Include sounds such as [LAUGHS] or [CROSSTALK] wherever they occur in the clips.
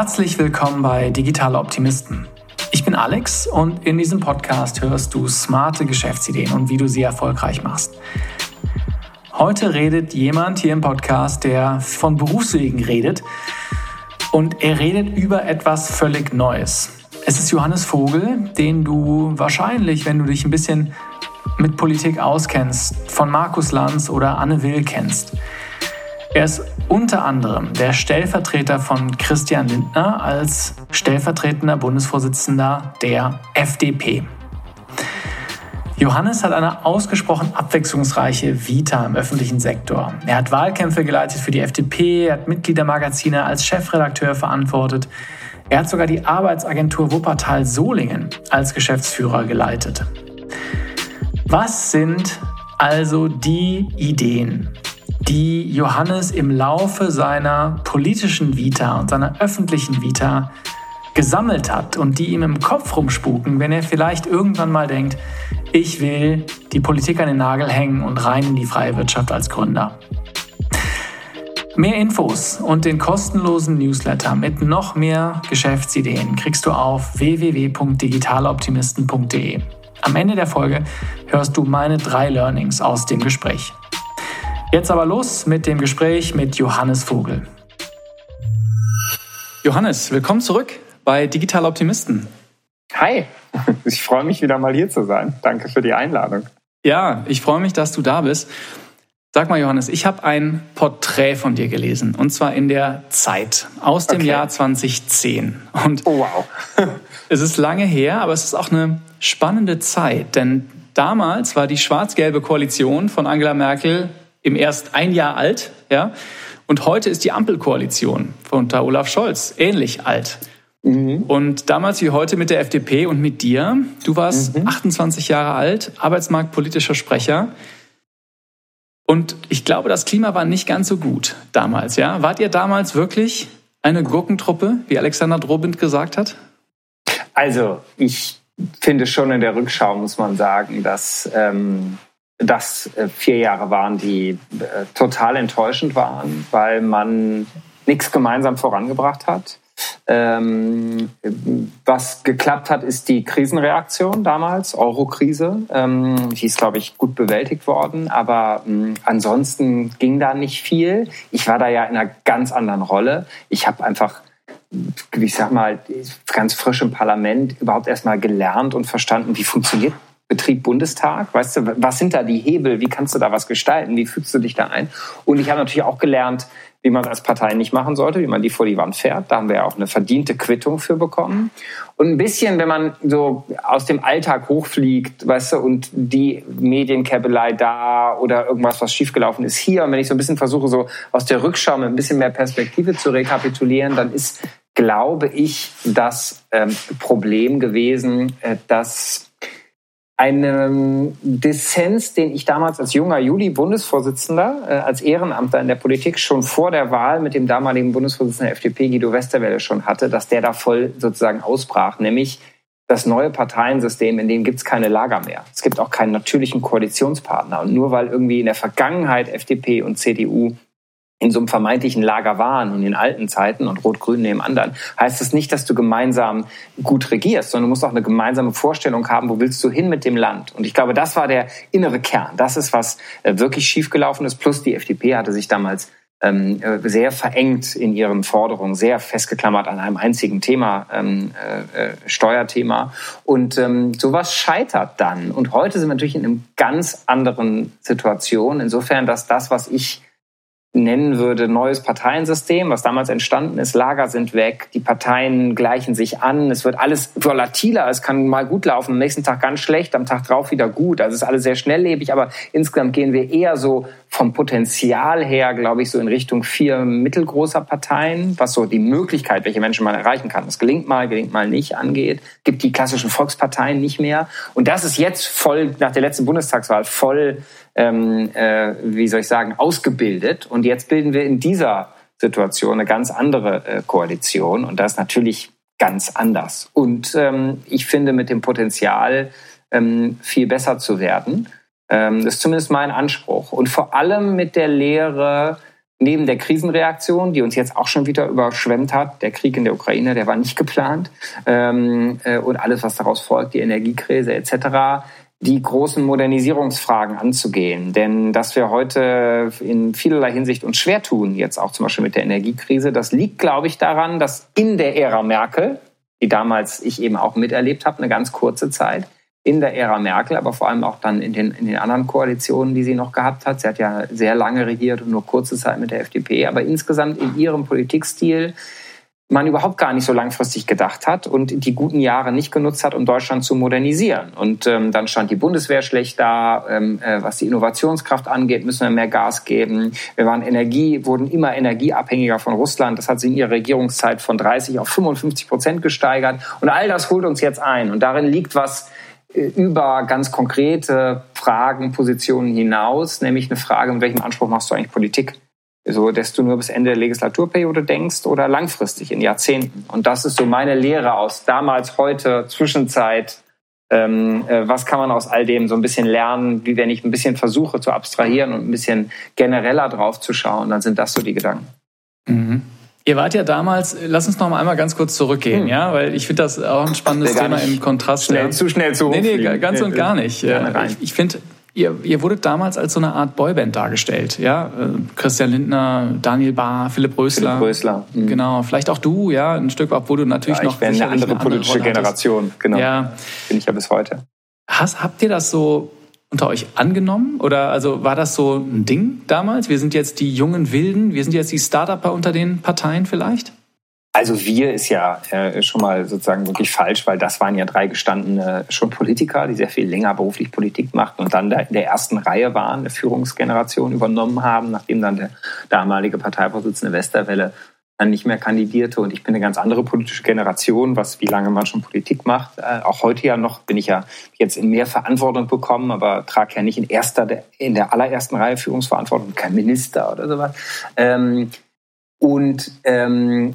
Herzlich willkommen bei Digitale Optimisten. Ich bin Alex und in diesem Podcast hörst du smarte Geschäftsideen und wie du sie erfolgreich machst. Heute redet jemand hier im Podcast, der von Berufswegen redet und er redet über etwas völlig Neues. Es ist Johannes Vogel, den du wahrscheinlich, wenn du dich ein bisschen mit Politik auskennst, von Markus Lanz oder Anne Will kennst. Er ist unter anderem der Stellvertreter von Christian Lindner als stellvertretender Bundesvorsitzender der FDP. Johannes hat eine ausgesprochen abwechslungsreiche Vita im öffentlichen Sektor. Er hat Wahlkämpfe geleitet für die FDP, er hat Mitgliedermagazine als Chefredakteur verantwortet. Er hat sogar die Arbeitsagentur Wuppertal-Solingen als Geschäftsführer geleitet. Was sind also die Ideen, die Johannes im Laufe seiner politischen Vita und seiner öffentlichen Vita gesammelt hat und die ihm im Kopf rumspuken, wenn er vielleicht irgendwann mal denkt, ich will die Politik an den Nagel hängen und rein in die freie Wirtschaft als Gründer. Mehr Infos und den kostenlosen Newsletter mit noch mehr Geschäftsideen kriegst du auf www.digitaloptimisten.de. Am Ende der Folge hörst du meine drei Learnings aus dem Gespräch. Jetzt aber los mit dem Gespräch mit Johannes Vogel. Johannes, willkommen zurück bei Digital Optimisten. Hi, [LAUGHS] ich freue mich wieder mal hier zu sein. Danke für die Einladung. Ja, ich freue mich, dass du da bist. Sag mal, Johannes, ich habe ein Porträt von dir gelesen und zwar in der Zeit aus dem okay. Jahr 2010. Und oh, wow. [LAUGHS] es ist lange her, aber es ist auch eine spannende Zeit, denn damals war die schwarz-gelbe Koalition von Angela Merkel im erst ein Jahr alt, ja. Und heute ist die Ampelkoalition unter Olaf Scholz ähnlich alt. Mhm. Und damals wie heute mit der FDP und mit dir. Du warst mhm. 28 Jahre alt, arbeitsmarktpolitischer Sprecher. Und ich glaube, das Klima war nicht ganz so gut damals, ja. Wart ihr damals wirklich eine Gurkentruppe, wie Alexander Drobind gesagt hat? Also, ich finde schon in der Rückschau muss man sagen, dass ähm, das äh, vier Jahre waren, die äh, total enttäuschend waren, weil man nichts gemeinsam vorangebracht hat. Ähm, was geklappt hat, ist die Krisenreaktion damals, Euro-Krise. Ähm, die ist, glaube ich, gut bewältigt worden, aber ähm, ansonsten ging da nicht viel. Ich war da ja in einer ganz anderen Rolle. Ich habe einfach ich sag mal, ganz frisch im Parlament überhaupt erstmal gelernt und verstanden, wie funktioniert Betrieb Bundestag? Weißt du, was sind da die Hebel? Wie kannst du da was gestalten? Wie fühlst du dich da ein? Und ich habe natürlich auch gelernt, wie man es als Partei nicht machen sollte, wie man die vor die Wand fährt. Da haben wir ja auch eine verdiente Quittung für bekommen. Und ein bisschen, wenn man so aus dem Alltag hochfliegt, weißt du, und die Medienkabelei da oder irgendwas, was schiefgelaufen ist hier, und wenn ich so ein bisschen versuche, so aus der Rückschau mit ein bisschen mehr Perspektive zu rekapitulieren, dann ist, glaube ich, das ähm, Problem gewesen, äh, dass einem Dissens, den ich damals als junger Juli-Bundesvorsitzender, äh, als Ehrenamter in der Politik schon vor der Wahl mit dem damaligen Bundesvorsitzenden der FDP, Guido Westerwelle, schon hatte, dass der da voll sozusagen ausbrach, nämlich das neue Parteiensystem, in dem gibt es keine Lager mehr. Es gibt auch keinen natürlichen Koalitionspartner. Und nur weil irgendwie in der Vergangenheit FDP und CDU in so einem vermeintlichen Lager waren in den alten Zeiten und Rot-Grün neben anderen, heißt das nicht, dass du gemeinsam gut regierst, sondern du musst auch eine gemeinsame Vorstellung haben, wo willst du hin mit dem Land. Und ich glaube, das war der innere Kern. Das ist, was äh, wirklich schiefgelaufen ist. Plus die FDP hatte sich damals ähm, äh, sehr verengt in ihren Forderungen, sehr festgeklammert an einem einzigen Thema, ähm, äh, Steuerthema. Und ähm, sowas scheitert dann. Und heute sind wir natürlich in einer ganz anderen Situation. Insofern, dass das, was ich nennen würde, neues Parteiensystem, was damals entstanden ist. Lager sind weg, die Parteien gleichen sich an, es wird alles volatiler, es kann mal gut laufen, am nächsten Tag ganz schlecht, am Tag drauf wieder gut. Also es ist alles sehr schnelllebig, aber insgesamt gehen wir eher so vom Potenzial her, glaube ich, so in Richtung vier mittelgroßer Parteien, was so die Möglichkeit, welche Menschen man erreichen kann. Das gelingt mal, gelingt mal nicht angeht, gibt die klassischen Volksparteien nicht mehr. Und das ist jetzt voll, nach der letzten Bundestagswahl, voll ähm, äh, wie soll ich sagen, ausgebildet. Und jetzt bilden wir in dieser Situation eine ganz andere äh, Koalition. Und das ist natürlich ganz anders. Und ähm, ich finde mit dem Potenzial, ähm, viel besser zu werden. Ähm, das ist zumindest mein Anspruch. Und vor allem mit der Lehre, neben der Krisenreaktion, die uns jetzt auch schon wieder überschwemmt hat, der Krieg in der Ukraine, der war nicht geplant, ähm, äh, und alles, was daraus folgt, die Energiekrise etc., die großen Modernisierungsfragen anzugehen. Denn dass wir heute in vielerlei Hinsicht uns schwer tun, jetzt auch zum Beispiel mit der Energiekrise, das liegt, glaube ich, daran, dass in der Ära Merkel, die damals ich eben auch miterlebt habe, eine ganz kurze Zeit, in der Ära Merkel, aber vor allem auch dann in den, in den anderen Koalitionen, die sie noch gehabt hat. Sie hat ja sehr lange regiert und nur kurze Zeit mit der FDP, aber insgesamt in ihrem Politikstil man überhaupt gar nicht so langfristig gedacht hat und die guten Jahre nicht genutzt hat, um Deutschland zu modernisieren. Und ähm, dann stand die Bundeswehr schlecht da. Ähm, äh, was die Innovationskraft angeht, müssen wir mehr Gas geben. Wir waren Energie, wurden immer energieabhängiger von Russland. Das hat sich in ihrer Regierungszeit von 30 auf 55 Prozent gesteigert. Und all das holt uns jetzt ein. Und darin liegt was über ganz konkrete Fragen, Positionen hinaus, nämlich eine Frage, mit welchem Anspruch machst du eigentlich Politik? so, dass du nur bis Ende der Legislaturperiode denkst oder langfristig in Jahrzehnten. Und das ist so meine Lehre aus damals, heute, Zwischenzeit. Ähm, äh, was kann man aus all dem so ein bisschen lernen, wie wenn ich ein bisschen versuche zu abstrahieren und ein bisschen genereller drauf zu schauen, dann sind das so die Gedanken. Mhm. Ihr wart ja damals, lass uns noch mal einmal ganz kurz zurückgehen, hm. ja, weil ich finde das auch ein spannendes Thema im Kontrast. Schnell, ja. Zu schnell zu hoch. Nee, nee, ganz und gar nicht. Ich, ich finde, Ihr, ihr wurdet damals als so eine Art Boyband dargestellt, ja? Äh, Christian Lindner, Daniel Bahr, Philipp Rösler. Philipp Rösler. Mhm. Genau, vielleicht auch du, ja, ein Stück, obwohl du natürlich ja, ich noch. Ich eine andere eine politische andere Generation, genau. Ja. Bin ich ja bis heute. Hast, habt ihr das so unter euch angenommen? Oder also war das so ein Ding damals? Wir sind jetzt die jungen Wilden, wir sind jetzt die Startupper unter den Parteien vielleicht? Also wir ist ja äh, schon mal sozusagen wirklich falsch, weil das waren ja drei gestandene schon Politiker, die sehr viel länger beruflich Politik machten und dann da in der ersten Reihe waren, eine Führungsgeneration übernommen haben, nachdem dann der damalige Parteivorsitzende Westerwelle dann nicht mehr kandidierte und ich bin eine ganz andere politische Generation, was wie lange man schon Politik macht. Äh, auch heute ja noch bin ich ja jetzt in mehr Verantwortung bekommen, aber trage ja nicht in erster, in der allerersten Reihe Führungsverantwortung, kein Minister oder sowas. Ähm, und ähm,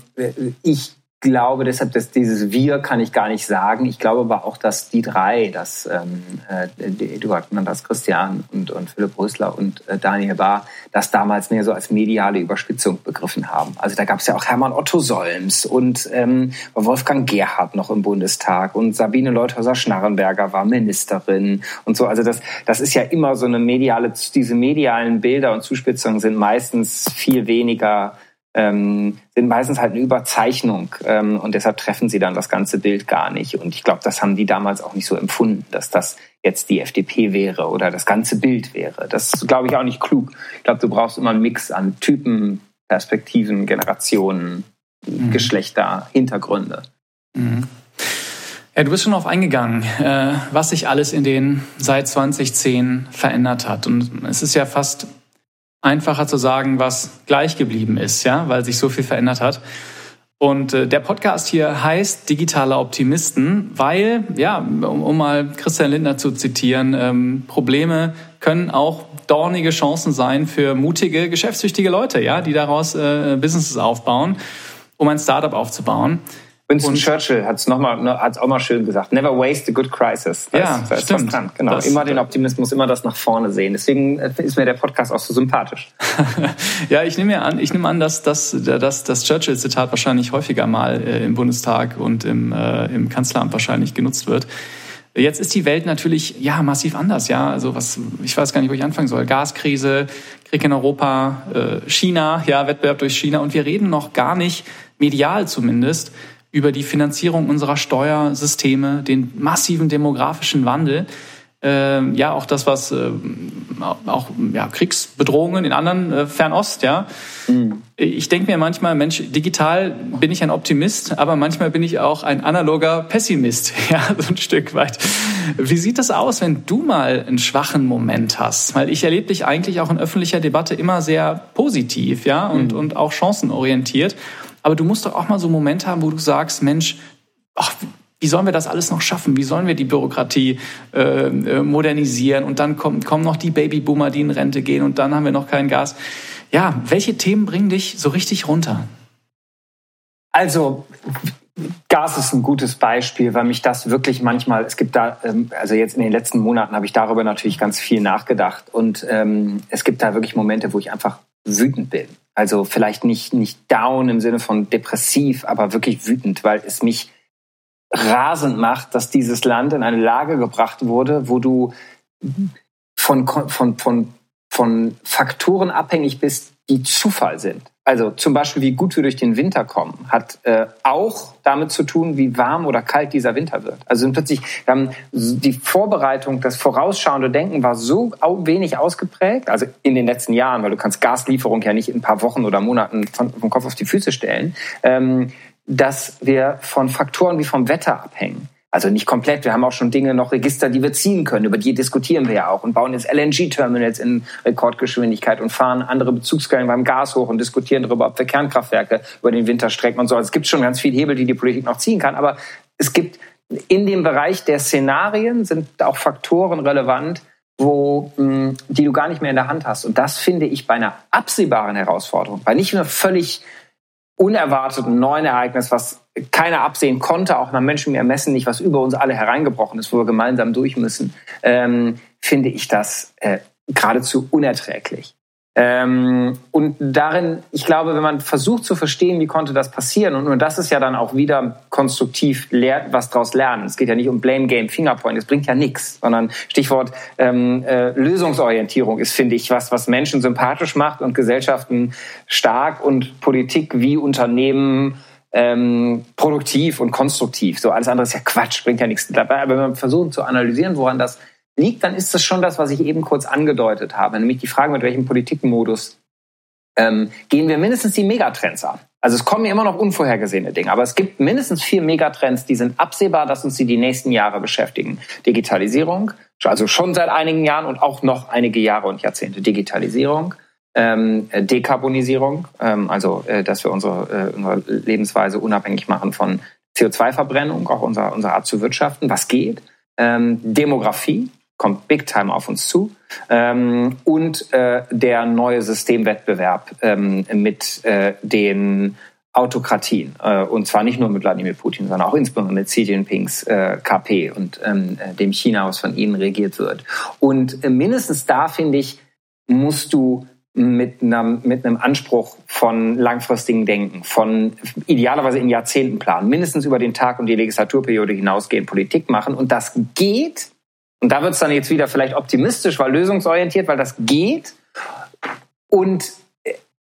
ich glaube deshalb, dass dieses Wir kann ich gar nicht sagen. Ich glaube aber auch, dass die drei, dass ähm, äh, Eduard Mandras Christian und, und Philipp Rösler und äh, Daniel Bahr, das damals mehr so als mediale Überspitzung begriffen haben. Also da gab es ja auch Hermann Otto Solms und ähm, Wolfgang Gerhard noch im Bundestag und Sabine Leuthäuser-Schnarrenberger war Ministerin und so. Also das, das ist ja immer so eine mediale, diese medialen Bilder und Zuspitzungen sind meistens viel weniger ähm, sind meistens halt eine Überzeichnung ähm, und deshalb treffen sie dann das ganze Bild gar nicht. Und ich glaube, das haben die damals auch nicht so empfunden, dass das jetzt die FDP wäre oder das ganze Bild wäre. Das ist, glaube ich, auch nicht klug. Ich glaube, du brauchst immer einen Mix an Typen, Perspektiven, Generationen, mhm. Geschlechter, Hintergründe. Mhm. Ja, du bist schon darauf eingegangen, äh, was sich alles in den seit 2010 verändert hat. Und es ist ja fast einfacher zu sagen, was gleich geblieben ist, ja, weil sich so viel verändert hat. Und äh, der Podcast hier heißt Digitale Optimisten, weil, ja, um, um mal Christian Lindner zu zitieren, ähm, Probleme können auch dornige Chancen sein für mutige, geschäftstüchtige Leute, ja, die daraus äh, Businesses aufbauen, um ein Startup aufzubauen. Winston und, Churchill hat es nochmal, ne, hat's auch mal schön gesagt. Never waste a good crisis. Da ja, ist, da stimmt. dran. Genau. Das, immer den Optimismus, immer das nach vorne sehen. Deswegen äh, ist mir der Podcast auch so sympathisch. [LAUGHS] ja, ich nehme an, ich nehme an, dass das, dass das Churchill-Zitat wahrscheinlich häufiger mal äh, im Bundestag und im, äh, im Kanzleramt wahrscheinlich genutzt wird. Jetzt ist die Welt natürlich ja massiv anders, ja. Also was, ich weiß gar nicht, wo ich anfangen soll. Gaskrise, Krieg in Europa, äh, China, ja, Wettbewerb durch China und wir reden noch gar nicht medial zumindest über die Finanzierung unserer Steuersysteme, den massiven demografischen Wandel, äh, ja auch das, was äh, auch ja, Kriegsbedrohungen in anderen äh, Fernost, ja. Mhm. Ich denke mir manchmal, Mensch, digital bin ich ein Optimist, aber manchmal bin ich auch ein analoger Pessimist, [LAUGHS] ja, so ein Stück weit. Wie sieht das aus, wenn du mal einen schwachen Moment hast? Weil ich erlebe dich eigentlich auch in öffentlicher Debatte immer sehr positiv, ja, und, mhm. und auch chancenorientiert. Aber du musst doch auch mal so einen Moment haben, wo du sagst, Mensch, ach, wie sollen wir das alles noch schaffen? Wie sollen wir die Bürokratie äh, äh, modernisieren? Und dann kommen, kommen noch die Babyboomer, die in Rente gehen und dann haben wir noch kein Gas. Ja, welche Themen bringen dich so richtig runter? Also, Gas ist ein gutes Beispiel, weil mich das wirklich manchmal, es gibt da, ähm, also jetzt in den letzten Monaten habe ich darüber natürlich ganz viel nachgedacht und ähm, es gibt da wirklich Momente, wo ich einfach wütend bin. Also vielleicht nicht, nicht down im Sinne von depressiv, aber wirklich wütend, weil es mich rasend macht, dass dieses Land in eine Lage gebracht wurde, wo du von, von, von, von Faktoren abhängig bist, die Zufall sind. Also zum Beispiel, wie gut wir durch den Winter kommen, hat äh, auch damit zu tun, wie warm oder kalt dieser Winter wird. Also plötzlich, wir haben die Vorbereitung, das vorausschauende Denken war so wenig ausgeprägt, also in den letzten Jahren, weil du kannst Gaslieferung ja nicht in ein paar Wochen oder Monaten von, vom Kopf auf die Füße stellen, ähm, dass wir von Faktoren wie vom Wetter abhängen. Also nicht komplett. Wir haben auch schon Dinge, noch Register, die wir ziehen können. Über die diskutieren wir ja auch und bauen jetzt LNG-Terminals in Rekordgeschwindigkeit und fahren andere Bezugsquellen beim Gas hoch und diskutieren darüber, ob wir Kernkraftwerke über den Winter strecken und so. Also es gibt schon ganz viel Hebel, die die Politik noch ziehen kann. Aber es gibt in dem Bereich der Szenarien sind auch Faktoren relevant, wo, mh, die du gar nicht mehr in der Hand hast. Und das finde ich bei einer absehbaren Herausforderung, bei nicht nur völlig unerwarteten neuen Ereignis, was keiner absehen konnte, auch nach Menschen Ermessen nicht, was über uns alle hereingebrochen ist, wo wir gemeinsam durch müssen, ähm, finde ich das äh, geradezu unerträglich. Ähm, und darin, ich glaube, wenn man versucht zu verstehen, wie konnte das passieren, und nur das ist ja dann auch wieder konstruktiv lehrt, was daraus lernen. Es geht ja nicht um Blame Game, Fingerpoint, es bringt ja nichts, sondern Stichwort ähm, äh, Lösungsorientierung ist, finde ich, was, was Menschen sympathisch macht und Gesellschaften stark und Politik wie Unternehmen ähm, produktiv und konstruktiv. So alles andere ist ja Quatsch, bringt ja nichts dabei. Aber wenn man versucht zu analysieren, woran das liegt, dann ist das schon das, was ich eben kurz angedeutet habe, nämlich die Frage, mit welchem Politikmodus ähm, gehen wir mindestens die Megatrends an. Also es kommen ja immer noch unvorhergesehene Dinge, aber es gibt mindestens vier Megatrends, die sind absehbar, dass uns sie die nächsten Jahre beschäftigen. Digitalisierung, also schon seit einigen Jahren und auch noch einige Jahre und Jahrzehnte. Digitalisierung, ähm, Dekarbonisierung, ähm, also äh, dass wir unsere, äh, unsere Lebensweise unabhängig machen von CO2-Verbrennung, auch unsere, unsere Art zu wirtschaften, was geht. Ähm, Demografie, kommt big time auf uns zu. Ähm, und äh, der neue Systemwettbewerb ähm, mit äh, den Autokratien. Äh, und zwar nicht nur mit Wladimir Putin, sondern auch insbesondere mit Xi Jinpings äh, KP und ähm, äh, dem China, was von ihnen regiert wird. Und äh, mindestens da, finde ich, musst du mit einem, mit einem Anspruch von langfristigen Denken, von idealerweise in Jahrzehntenplan, mindestens über den Tag und die Legislaturperiode hinausgehen, Politik machen. Und das geht und da wird es dann jetzt wieder vielleicht optimistisch, weil lösungsorientiert, weil das geht. Und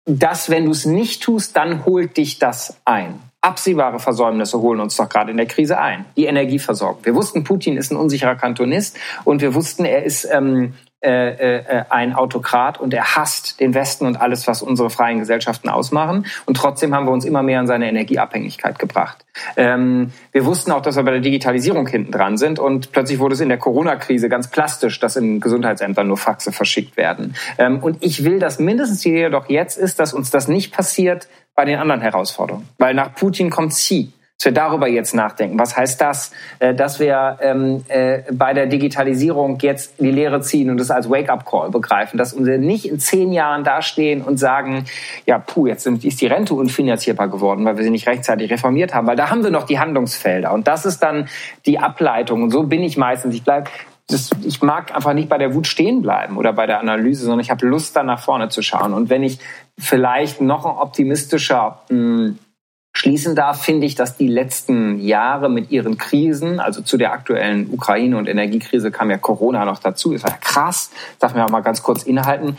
das, wenn du es nicht tust, dann holt dich das ein. Absehbare Versäumnisse holen uns doch gerade in der Krise ein. Die Energieversorgung. Wir wussten, Putin ist ein unsicherer Kantonist und wir wussten, er ist ähm, äh, äh, ein Autokrat und er hasst den Westen und alles, was unsere freien Gesellschaften ausmachen. Und trotzdem haben wir uns immer mehr an seine Energieabhängigkeit gebracht. Ähm, wir wussten auch, dass wir bei der Digitalisierung hinten dran sind und plötzlich wurde es in der Corona-Krise ganz plastisch, dass in Gesundheitsämtern nur Faxe verschickt werden. Ähm, und ich will, dass mindestens die Idee doch jetzt ist, dass uns das nicht passiert bei den anderen Herausforderungen. Weil nach Putin kommt Xi dass wir darüber jetzt nachdenken. Was heißt das? Äh, dass wir ähm, äh, bei der Digitalisierung jetzt die Lehre ziehen und das als Wake-up-Call begreifen, dass wir nicht in zehn Jahren dastehen und sagen, ja, puh, jetzt ist die Rente unfinanzierbar geworden, weil wir sie nicht rechtzeitig reformiert haben, weil da haben wir noch die Handlungsfelder. Und das ist dann die Ableitung. Und so bin ich meistens. Ich bleibe das, ich mag einfach nicht bei der Wut stehen bleiben oder bei der Analyse, sondern ich habe Lust, da nach vorne zu schauen. Und wenn ich vielleicht noch ein optimistischer mh, hm, schließen darf, finde ich, dass die letzten Jahre mit ihren Krisen, also zu der aktuellen Ukraine- und Energiekrise kam ja Corona noch dazu, ist ja krass, darf mir auch mal ganz kurz innehalten.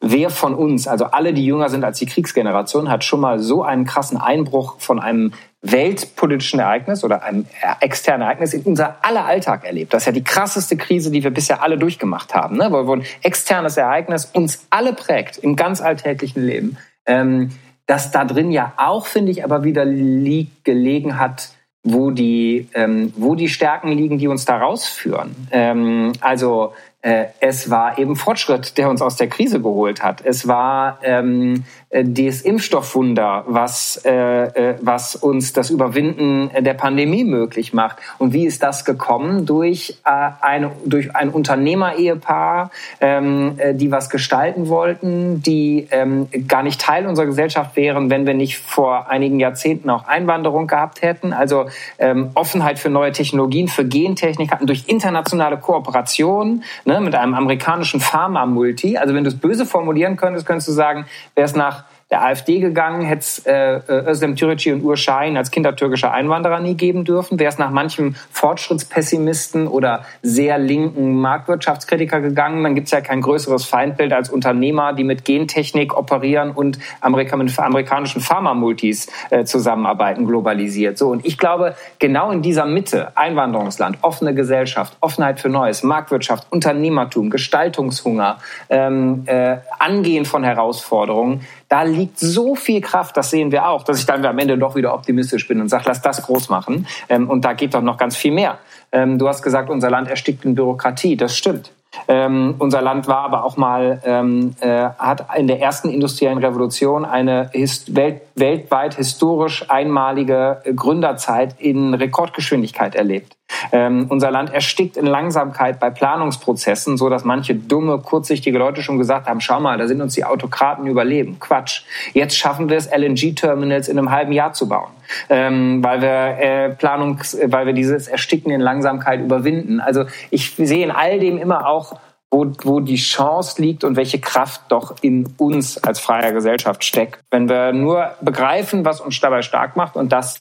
Wer von uns, also alle, die jünger sind als die Kriegsgeneration, hat schon mal so einen krassen Einbruch von einem weltpolitischen Ereignis oder einem externen Ereignis in unser aller Alltag erlebt. Das ist ja die krasseste Krise, die wir bisher alle durchgemacht haben, ne? wo ein externes Ereignis uns alle prägt im ganz alltäglichen Leben. Ähm, dass da drin ja auch, finde ich, aber wieder liegt, gelegen hat, wo die, ähm, wo die Stärken liegen, die uns da rausführen. Ähm, also äh, es war eben Fortschritt, der uns aus der Krise geholt hat. Es war ähm, äh, das Impfstoffwunder, was, äh, äh, was uns das Überwinden der Pandemie möglich macht. Und wie ist das gekommen? Durch, äh, eine, durch ein Unternehmer-Ehepaar, ähm, äh, die was gestalten wollten, die ähm, gar nicht Teil unserer Gesellschaft wären, wenn wir nicht vor einigen Jahrzehnten auch Einwanderung gehabt hätten. Also ähm, Offenheit für neue Technologien, für Gentechnik hatten durch internationale Kooperation ne, mit einem amerikanischen Pharma-Multi. Also wenn du es böse formulieren könntest, könntest du sagen, wäre es nach der AfD gegangen, hätte es äh, Özlem Türeci und Ur als kindertürkischer Einwanderer nie geben dürfen. Wäre es nach manchem Fortschrittspessimisten oder sehr linken Marktwirtschaftskritiker gegangen, dann gibt es ja kein größeres Feindbild als Unternehmer, die mit Gentechnik operieren und Amerika mit amerikanischen Pharma-Multis äh, zusammenarbeiten, globalisiert. So, und ich glaube, genau in dieser Mitte, Einwanderungsland, offene Gesellschaft, Offenheit für Neues, Marktwirtschaft, Unternehmertum, Gestaltungshunger, ähm, äh, Angehen von Herausforderungen, da liegt so viel Kraft, das sehen wir auch, dass ich dann am Ende doch wieder optimistisch bin und sage, lass das groß machen. Ähm, und da geht doch noch ganz viel mehr. Ähm, du hast gesagt, unser Land erstickt in Bürokratie. Das stimmt. Ähm, unser Land war aber auch mal, ähm, äh, hat in der ersten industriellen Revolution eine welt weltweit historisch einmalige Gründerzeit in Rekordgeschwindigkeit erlebt. Ähm, unser Land erstickt in Langsamkeit bei Planungsprozessen, so dass manche dumme, kurzsichtige Leute schon gesagt haben, schau mal, da sind uns die Autokraten überleben. Quatsch. Jetzt schaffen wir es, LNG-Terminals in einem halben Jahr zu bauen, ähm, weil wir äh, Planungs, weil wir dieses Ersticken in Langsamkeit überwinden. Also ich sehe in all dem immer auch wo, wo die Chance liegt und welche Kraft doch in uns als freier Gesellschaft steckt. Wenn wir nur begreifen, was uns dabei stark macht und das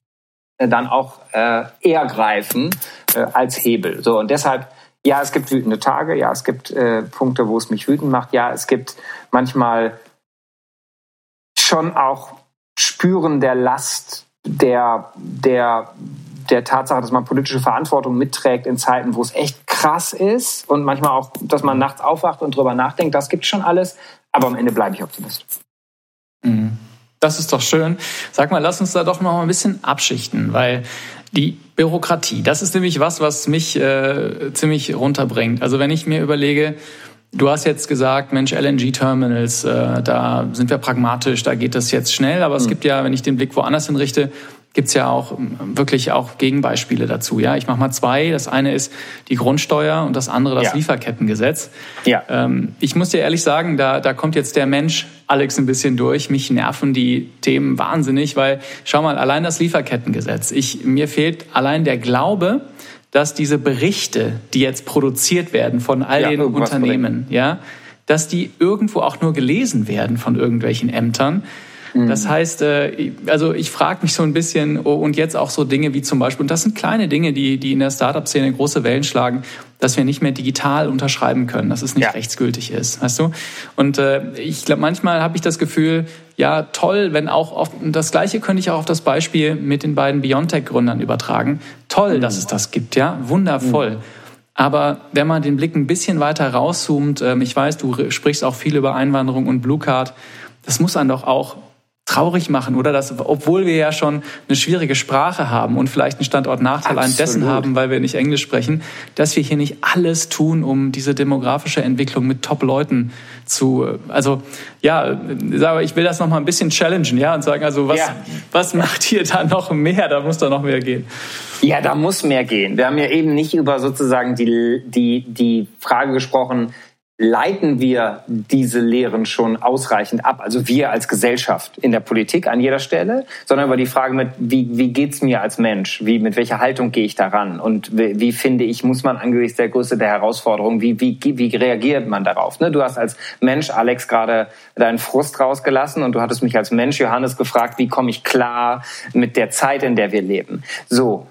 äh, dann auch äh, eher greifen äh, als Hebel. So und deshalb ja, es gibt wütende Tage, ja, es gibt äh, Punkte, wo es mich wütend macht, ja, es gibt manchmal schon auch Spüren der Last der der der Tatsache, dass man politische Verantwortung mitträgt in Zeiten, wo es echt krass ist und manchmal auch, dass man nachts aufwacht und drüber nachdenkt, das gibt schon alles, aber am Ende bleibe ich Optimist. Mhm. Das ist doch schön. Sag mal, lass uns da doch noch ein bisschen abschichten, weil die Bürokratie, das ist nämlich was, was mich äh, ziemlich runterbringt. Also wenn ich mir überlege, du hast jetzt gesagt, Mensch, LNG-Terminals, äh, da sind wir pragmatisch, da geht das jetzt schnell, aber es mhm. gibt ja, wenn ich den Blick woanders hinrichte, gibt's ja auch ähm, wirklich auch Gegenbeispiele dazu. Ja, ich mache mal zwei. Das eine ist die Grundsteuer und das andere das ja. Lieferkettengesetz. Ja. Ähm, ich muss dir ehrlich sagen, da, da kommt jetzt der Mensch Alex ein bisschen durch. Mich nerven die Themen wahnsinnig, weil schau mal, allein das Lieferkettengesetz. Ich, mir fehlt allein der Glaube, dass diese Berichte, die jetzt produziert werden von all ja, den Unternehmen, ja, dass die irgendwo auch nur gelesen werden von irgendwelchen Ämtern das mhm. heißt, äh, also ich frage mich so ein bisschen oh, und jetzt auch so Dinge wie zum Beispiel, und das sind kleine Dinge, die, die in der Startup-Szene große Wellen schlagen, dass wir nicht mehr digital unterschreiben können, dass es nicht ja. rechtsgültig ist, weißt du? Und äh, ich glaube, manchmal habe ich das Gefühl, ja toll, wenn auch auf, das Gleiche könnte ich auch auf das Beispiel mit den beiden Biontech-Gründern übertragen. Toll, mhm. dass es das gibt, ja, wundervoll. Mhm. Aber wenn man den Blick ein bisschen weiter rauszoomt, ähm, ich weiß, du sprichst auch viel über Einwanderung und Blue Card, das muss dann doch auch traurig machen, oder? Dass, obwohl wir ja schon eine schwierige Sprache haben und vielleicht einen Standortnachteil an dessen haben, weil wir nicht Englisch sprechen, dass wir hier nicht alles tun, um diese demografische Entwicklung mit Top-Leuten zu, also, ja, ich will das noch mal ein bisschen challengen, ja, und sagen, also, was, ja. was macht ihr da noch mehr? Da muss da noch mehr gehen. Ja, da muss mehr gehen. Wir haben ja eben nicht über sozusagen die, die, die Frage gesprochen, leiten wir diese Lehren schon ausreichend ab, also wir als Gesellschaft in der Politik an jeder Stelle, sondern über die Frage mit, wie, wie geht's mir als Mensch, wie, mit welcher Haltung gehe ich daran und wie, wie finde ich, muss man angesichts der Größe der Herausforderung, wie, wie, wie reagiert man darauf? Ne? Du hast als Mensch, Alex, gerade deinen Frust rausgelassen und du hattest mich als Mensch, Johannes, gefragt, wie komme ich klar mit der Zeit, in der wir leben? So.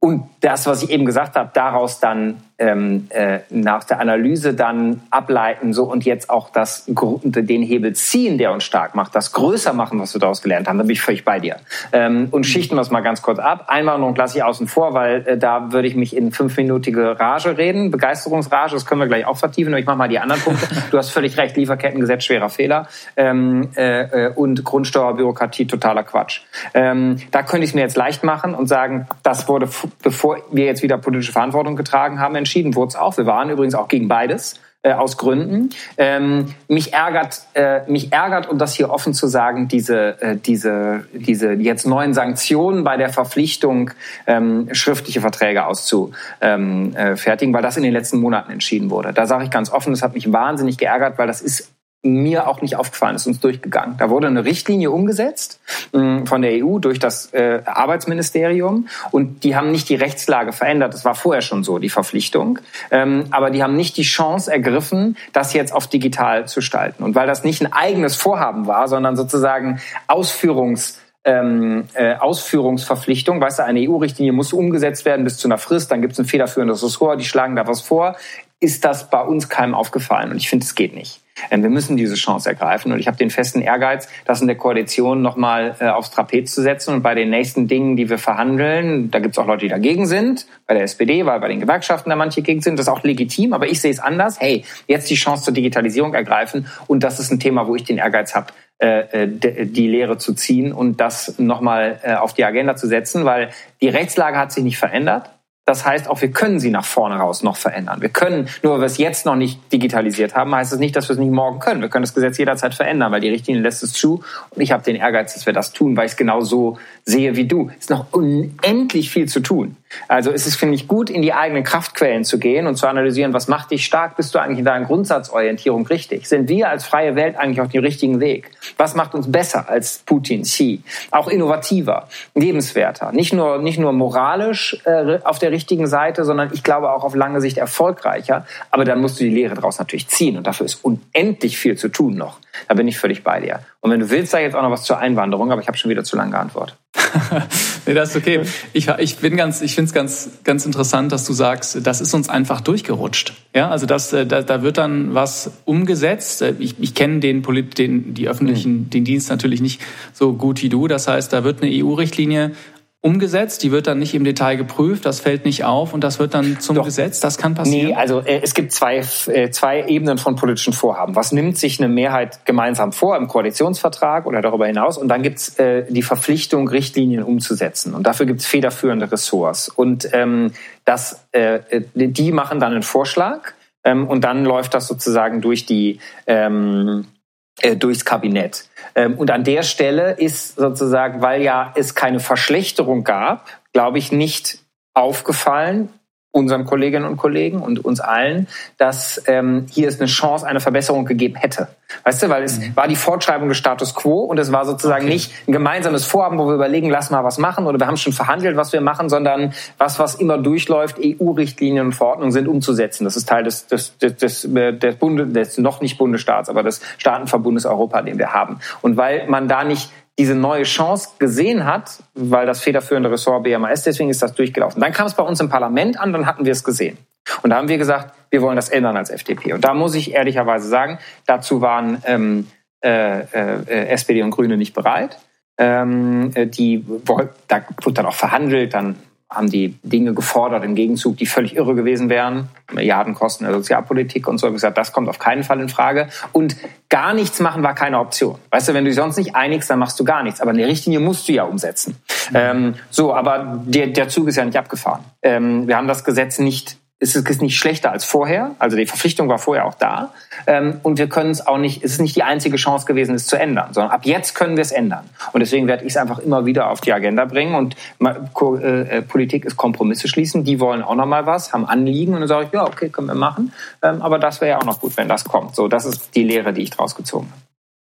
Und das, was ich eben gesagt habe, daraus dann ähm, äh, nach der Analyse dann ableiten so und jetzt auch das den Hebel ziehen, der uns stark macht, das größer machen, was wir daraus gelernt haben, da bin ich völlig bei dir. Ähm, und schichten wir es mal ganz kurz ab. Einwanderung lasse ich außen vor, weil äh, da würde ich mich in fünfminütige Rage reden, Begeisterungsrage, das können wir gleich auch vertiefen, aber ich mache mal die anderen Punkte. Du hast völlig recht, Lieferkettengesetz, schwerer Fehler ähm, äh, äh und Grundsteuerbürokratie, totaler Quatsch. Ähm, da könnte ich es mir jetzt leicht machen und sagen, das wurde, bevor wir jetzt wieder politische Verantwortung getragen haben, entschieden wurde es auch. Wir waren übrigens auch gegen beides. äh, aus Gründen. Ähm, mich ärgert, äh, mich ärgert, um das hier offen zu sagen, diese, äh, diese, diese jetzt neuen Sanktionen bei der Verpflichtung, ähm, schriftliche Verträge auszufertigen, ähm, äh, weil das in den letzten Monaten entschieden wurde. Da sage ich ganz offen, das hat mich wahnsinnig geärgert, weil das ist mir auch nicht aufgefallen, ist uns durchgegangen. Da wurde eine Richtlinie umgesetzt mh, von der EU durch das äh, Arbeitsministerium und die haben nicht die Rechtslage verändert. Das war vorher schon so, die Verpflichtung. Ähm, aber die haben nicht die Chance ergriffen, das jetzt auf digital zu gestalten. Und weil das nicht ein eigenes Vorhaben war, sondern sozusagen Ausführungs ähm, äh, Ausführungsverpflichtung. Weißt du, eine EU-Richtlinie muss umgesetzt werden bis zu einer Frist, dann gibt es ein federführendes Ressort, die schlagen da was vor. Ist das bei uns keinem aufgefallen? Und ich finde, es geht nicht. Ähm, wir müssen diese Chance ergreifen. Und ich habe den festen Ehrgeiz, das in der Koalition nochmal äh, aufs Trapez zu setzen. Und bei den nächsten Dingen, die wir verhandeln, da gibt es auch Leute, die dagegen sind. Bei der SPD, weil bei den Gewerkschaften da manche gegen sind. Das ist auch legitim. Aber ich sehe es anders. Hey, jetzt die Chance zur Digitalisierung ergreifen. Und das ist ein Thema, wo ich den Ehrgeiz habe, äh, äh, die Lehre zu ziehen und das nochmal auf die Agenda zu setzen, weil die Rechtslage hat sich nicht verändert. Das heißt, auch wir können sie nach vorne raus noch verändern. Wir können, nur weil wir es jetzt noch nicht digitalisiert haben, heißt es nicht, dass wir es nicht morgen können. Wir können das Gesetz jederzeit verändern, weil die Richtlinie lässt es zu. Und ich habe den Ehrgeiz, dass wir das tun, weil ich es genau so sehe wie du. Es ist noch unendlich viel zu tun. Also es ist, finde ich, gut, in die eigenen Kraftquellen zu gehen und zu analysieren, was macht dich stark, bist du eigentlich in deiner Grundsatzorientierung richtig? Sind wir als freie Welt eigentlich auf dem richtigen Weg? Was macht uns besser als Putin, Xi? Auch innovativer, lebenswerter, nicht nur, nicht nur moralisch äh, auf der richtigen Seite, sondern ich glaube auch auf lange Sicht erfolgreicher. Aber dann musst du die Lehre daraus natürlich ziehen und dafür ist unendlich viel zu tun noch. Da bin ich völlig bei dir. Und wenn du willst, da jetzt auch noch was zur Einwanderung, aber ich habe schon wieder zu lange geantwortet. [LAUGHS] nee, das ist okay. Ich, ich bin ganz, ich finde es ganz, ganz interessant, dass du sagst, das ist uns einfach durchgerutscht. Ja, also das, äh, da, da wird dann was umgesetzt. Äh, ich, ich kenne den, den, die öffentlichen, mhm. den Dienst natürlich nicht so gut wie du. Das heißt, da wird eine EU-Richtlinie umgesetzt, die wird dann nicht im Detail geprüft, das fällt nicht auf und das wird dann zum Doch. Gesetz, das kann passieren? Nee, also äh, es gibt zwei, äh, zwei Ebenen von politischen Vorhaben. Was nimmt sich eine Mehrheit gemeinsam vor im Koalitionsvertrag oder darüber hinaus? Und dann gibt's äh, die Verpflichtung, Richtlinien umzusetzen. Und dafür gibt's federführende Ressorts. Und ähm, das, äh, die machen dann einen Vorschlag ähm, und dann läuft das sozusagen durch die ähm, äh, durchs Kabinett. Ähm, und an der Stelle ist sozusagen, weil ja es keine Verschlechterung gab, glaube ich, nicht aufgefallen, unseren Kolleginnen und Kollegen und uns allen, dass ähm, hier es eine Chance, eine Verbesserung gegeben hätte. Weißt du, weil es mhm. war die Fortschreibung des Status quo und es war sozusagen okay. nicht ein gemeinsames Vorhaben, wo wir überlegen, lass mal was machen oder wir haben schon verhandelt, was wir machen, sondern was, was immer durchläuft, EU-Richtlinien und Verordnungen sind umzusetzen. Das ist Teil des, des, des, des, des, Bundes, des noch nicht Bundesstaats, aber des Staatenverbundes Europa, den wir haben. Und weil man da nicht diese neue Chance gesehen hat, weil das federführende Ressort BMAS, deswegen ist das durchgelaufen. Dann kam es bei uns im Parlament an, dann hatten wir es gesehen. Und da haben wir gesagt, wir wollen das ändern als FDP. Und da muss ich ehrlicherweise sagen, dazu waren ähm, äh, äh, SPD und Grüne nicht bereit. Ähm, äh, die, da wurde dann auch verhandelt, dann haben die Dinge gefordert im Gegenzug, die völlig irre gewesen wären. Milliardenkosten der Sozialpolitik und so. Ich gesagt, das kommt auf keinen Fall in Frage. Und gar nichts machen war keine Option. Weißt du, wenn du dich sonst nicht einigst, dann machst du gar nichts. Aber eine Richtlinie musst du ja umsetzen. Ähm, so, aber der, der Zug ist ja nicht abgefahren. Ähm, wir haben das Gesetz nicht ist es nicht schlechter als vorher. Also die Verpflichtung war vorher auch da. Ähm, und wir können es auch nicht, es ist nicht die einzige Chance gewesen, es zu ändern, sondern ab jetzt können wir es ändern. Und deswegen werde ich es einfach immer wieder auf die Agenda bringen. Und äh, äh, Politik ist Kompromisse schließen. Die wollen auch noch mal was, haben Anliegen. Und dann sage ich, ja, okay, können wir machen. Ähm, aber das wäre ja auch noch gut, wenn das kommt. So, das ist die Lehre, die ich draus gezogen habe.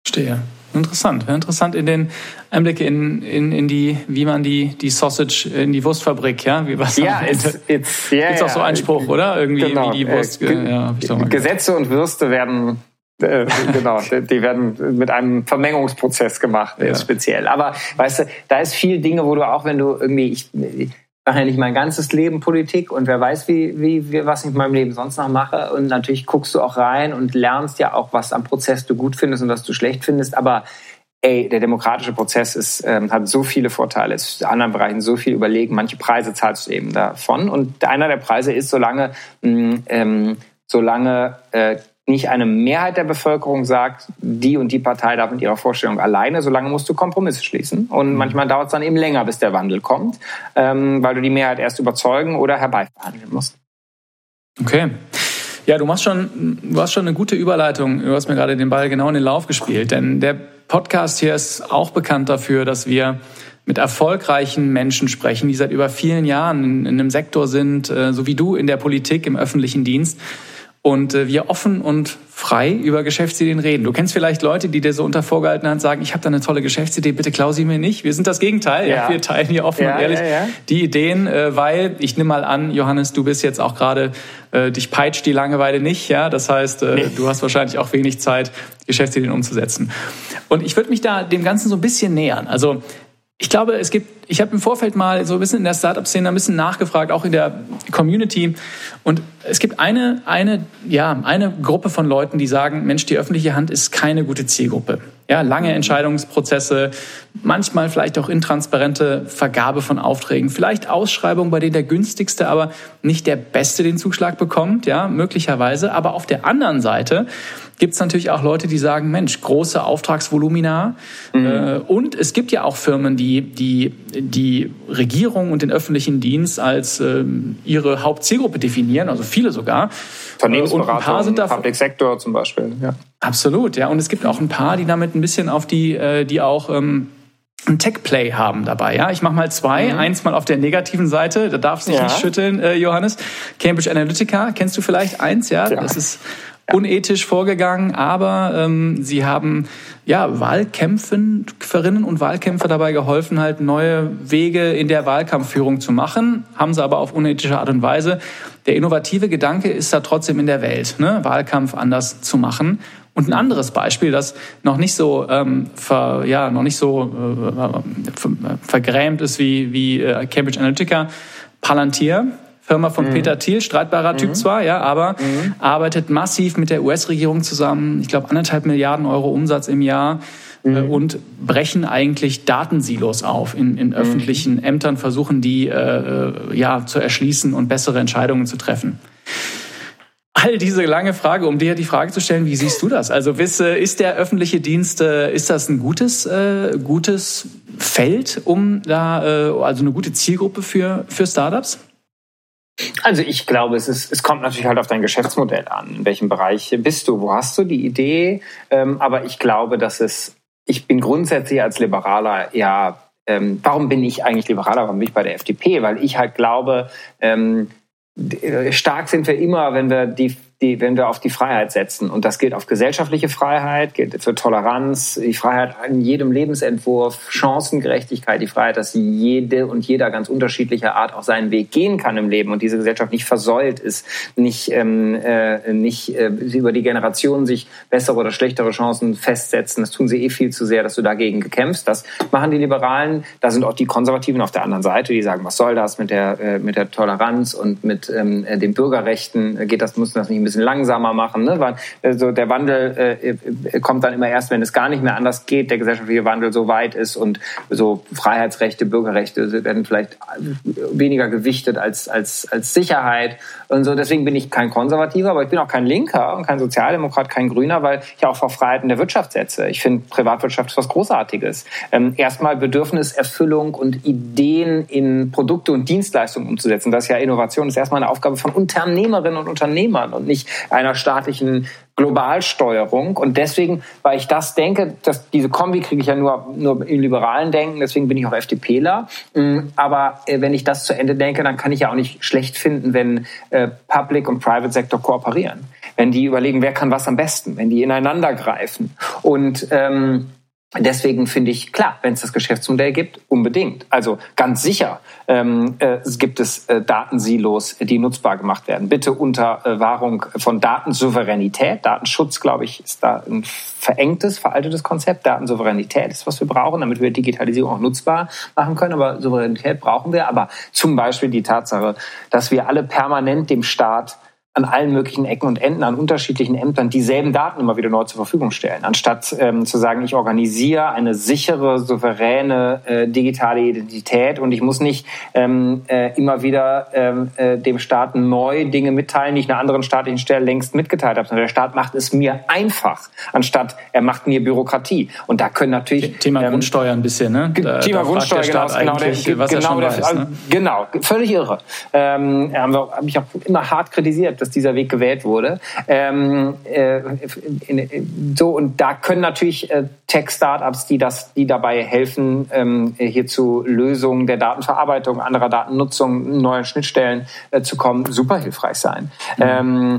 Verstehe. Interessant. Interessant in den Einblicke in, in, in die, wie man die, die Sausage in die Wurstfabrik, ja? Wie was ja, [LAUGHS] it's, it's, yeah, gibt's auch so einen Spruch, oder? Irgendwie genau. wie die Wurst. Äh, ja, Gesetze und Würste werden äh, [LAUGHS] genau, die werden mit einem Vermengungsprozess gemacht, ja. speziell. Aber weißt du, da ist viel Dinge, wo du auch, wenn du irgendwie, ich, mache ja nicht mein ganzes Leben Politik und wer weiß, wie, wie, wie, was ich in meinem Leben sonst noch mache. Und natürlich guckst du auch rein und lernst ja auch, was am Prozess du gut findest und was du schlecht findest. Aber ey, der demokratische Prozess ist, ähm, hat so viele Vorteile, ist in anderen Bereichen so viel überlegen. Manche Preise zahlst du eben davon. Und einer der Preise ist, solange, mh, ähm, solange äh, nicht eine Mehrheit der Bevölkerung sagt, die und die Partei darf mit ihrer Vorstellung alleine, solange musst du Kompromisse schließen. Und mhm. manchmal dauert es dann eben länger, bis der Wandel kommt, ähm, weil du die Mehrheit erst überzeugen oder herbeiverhandeln musst. Okay. Ja, du machst schon, du hast schon eine gute Überleitung. Du hast mir gerade den Ball genau in den Lauf gespielt. Denn der Podcast hier ist auch bekannt dafür, dass wir mit erfolgreichen Menschen sprechen, die seit über vielen Jahren in, in einem Sektor sind, äh, so wie du in der Politik, im öffentlichen Dienst. Und äh, wir offen und frei über Geschäftsideen reden. Du kennst vielleicht Leute, die dir so unter vorgehaltener Hand sagen, ich habe da eine tolle Geschäftsidee, bitte klau sie mir nicht. Wir sind das Gegenteil. Ja. Wir teilen hier offen ja, und ehrlich ja, die Ideen, äh, weil ich nehme mal an, Johannes, du bist jetzt auch gerade, äh, dich peitscht die Langeweile nicht. Ja, Das heißt, äh, nee. du hast wahrscheinlich auch wenig Zeit, Geschäftsideen umzusetzen. Und ich würde mich da dem Ganzen so ein bisschen nähern. Also ich glaube, es gibt, ich habe im Vorfeld mal so ein bisschen in der Startup-Szene ein bisschen nachgefragt, auch in der Community. Und es gibt eine, eine, ja, eine Gruppe von Leuten, die sagen, Mensch, die öffentliche Hand ist keine gute Zielgruppe. Ja, lange Entscheidungsprozesse, manchmal vielleicht auch intransparente Vergabe von Aufträgen, vielleicht Ausschreibungen, bei denen der günstigste, aber nicht der beste den Zuschlag bekommt, ja, möglicherweise. Aber auf der anderen Seite gibt es natürlich auch Leute, die sagen, Mensch, große Auftragsvolumina. Mhm. Äh, und es gibt ja auch Firmen, die die, die Regierung und den öffentlichen Dienst als ähm, ihre Hauptzielgruppe definieren, also viele sogar. Unternehmensberatung, Public Sector zum Beispiel. Ja. Absolut, ja. Und es gibt auch ein paar, die damit ein bisschen auf die, äh, die auch ähm, ein Tech-Play haben dabei. Ja, ich mache mal zwei. Mhm. Eins mal auf der negativen Seite, da darf sich ja. nicht schütteln, äh, Johannes. Cambridge Analytica, kennst du vielleicht eins? Ja, ja. das ist unethisch vorgegangen, aber ähm, sie haben ja Wahlkämpferinnen und Wahlkämpfer dabei geholfen, halt neue Wege in der Wahlkampfführung zu machen, haben sie aber auf unethische Art und Weise. Der innovative Gedanke ist da trotzdem in der Welt, ne? Wahlkampf anders zu machen. Und ein anderes Beispiel, das noch nicht so ähm, ver, ja noch nicht so äh, vergrämt ist wie wie äh, Cambridge Analytica, Palantir Firma von mhm. Peter Thiel, streitbarer mhm. Typ zwar, ja, aber mhm. arbeitet massiv mit der US-Regierung zusammen. Ich glaube, anderthalb Milliarden Euro Umsatz im Jahr äh, mhm. und brechen eigentlich Datensilos auf in, in mhm. öffentlichen Ämtern, versuchen die äh, äh, ja zu erschließen und bessere Entscheidungen zu treffen. All diese lange Frage, um dir die Frage zu stellen, wie siehst du das? Also ist der öffentliche Dienst, ist das ein gutes, äh, gutes Feld, um da, äh, also eine gute Zielgruppe für, für Startups? Also ich glaube, es, ist, es kommt natürlich halt auf dein Geschäftsmodell an. In welchem Bereich bist du? Wo hast du die Idee? Ähm, aber ich glaube, dass es, ich bin grundsätzlich als Liberaler ja, ähm, warum bin ich eigentlich Liberaler? Warum bin ich bei der FDP? Weil ich halt glaube, ähm, stark sind wir immer, wenn wir die die, wenn wir auf die Freiheit setzen. Und das gilt auf gesellschaftliche Freiheit, gilt für Toleranz, die Freiheit in jedem Lebensentwurf, Chancengerechtigkeit, die Freiheit, dass jede und jeder ganz unterschiedlicher Art auch seinen Weg gehen kann im Leben und diese Gesellschaft nicht versäult ist, nicht, ähm, äh, nicht äh, über die Generationen sich bessere oder schlechtere Chancen festsetzen. Das tun sie eh viel zu sehr, dass du dagegen gekämpfst. Das machen die Liberalen. Da sind auch die Konservativen auf der anderen Seite, die sagen, was soll das mit der, äh, mit der Toleranz und mit ähm, den Bürgerrechten? Geht das, muss das nicht bisschen langsamer machen. Ne? Weil, also der Wandel äh, äh, kommt dann immer erst, wenn es gar nicht mehr anders geht, der gesellschaftliche Wandel so weit ist und so Freiheitsrechte, Bürgerrechte werden vielleicht weniger gewichtet als, als, als Sicherheit und so. Deswegen bin ich kein Konservativer, aber ich bin auch kein Linker und kein Sozialdemokrat, kein Grüner, weil ich auch vor Freiheiten der Wirtschaft setze. Ich finde, Privatwirtschaft ist was Großartiges. Ähm, erstmal Bedürfniserfüllung und Ideen in Produkte und Dienstleistungen umzusetzen. Das ist ja Innovation, das ist erstmal eine Aufgabe von Unternehmerinnen und Unternehmern und nicht nicht einer staatlichen Globalsteuerung. Und deswegen, weil ich das denke, dass diese Kombi kriege ich ja nur, nur im liberalen Denken, deswegen bin ich auch FDPler. Mm, aber äh, wenn ich das zu Ende denke, dann kann ich ja auch nicht schlecht finden, wenn äh, Public und Private Sektor kooperieren. Wenn die überlegen, wer kann was am besten, wenn die ineinander greifen. Und ähm, Deswegen finde ich, klar, wenn es das Geschäftsmodell gibt, unbedingt. Also ganz sicher ähm, äh, gibt es äh, Datensilos, die nutzbar gemacht werden. Bitte unter äh, Wahrung von Datensouveränität. Datenschutz, glaube ich, ist da ein verengtes, veraltetes Konzept. Datensouveränität ist, was wir brauchen, damit wir Digitalisierung auch nutzbar machen können. Aber Souveränität brauchen wir. Aber zum Beispiel die Tatsache, dass wir alle permanent dem Staat an allen möglichen Ecken und Enden, an unterschiedlichen Ämtern dieselben Daten immer wieder neu zur Verfügung stellen. Anstatt ähm, zu sagen, ich organisiere eine sichere, souveräne äh, digitale Identität und ich muss nicht ähm, äh, immer wieder ähm, äh, dem Staat neu Dinge mitteilen, die ich einer anderen staatlichen Stelle längst mitgeteilt habe, sondern der Staat macht es mir einfach, anstatt er macht mir Bürokratie. Und da können natürlich... Thema ähm, Grundsteuer ein bisschen, ne? Da, Thema da Grundsteuer, genau, genau, der, was genau, der, weiß, ne? genau, völlig irre. Ähm, habe hab ich auch immer hart kritisiert dass dieser Weg gewählt wurde. Ähm, äh, in, so und da können natürlich äh, Tech-Startups, die das, die dabei helfen, ähm, hier zu Lösungen der Datenverarbeitung, anderer Datennutzung, neuen Schnittstellen äh, zu kommen, super hilfreich sein. Mhm. Ähm,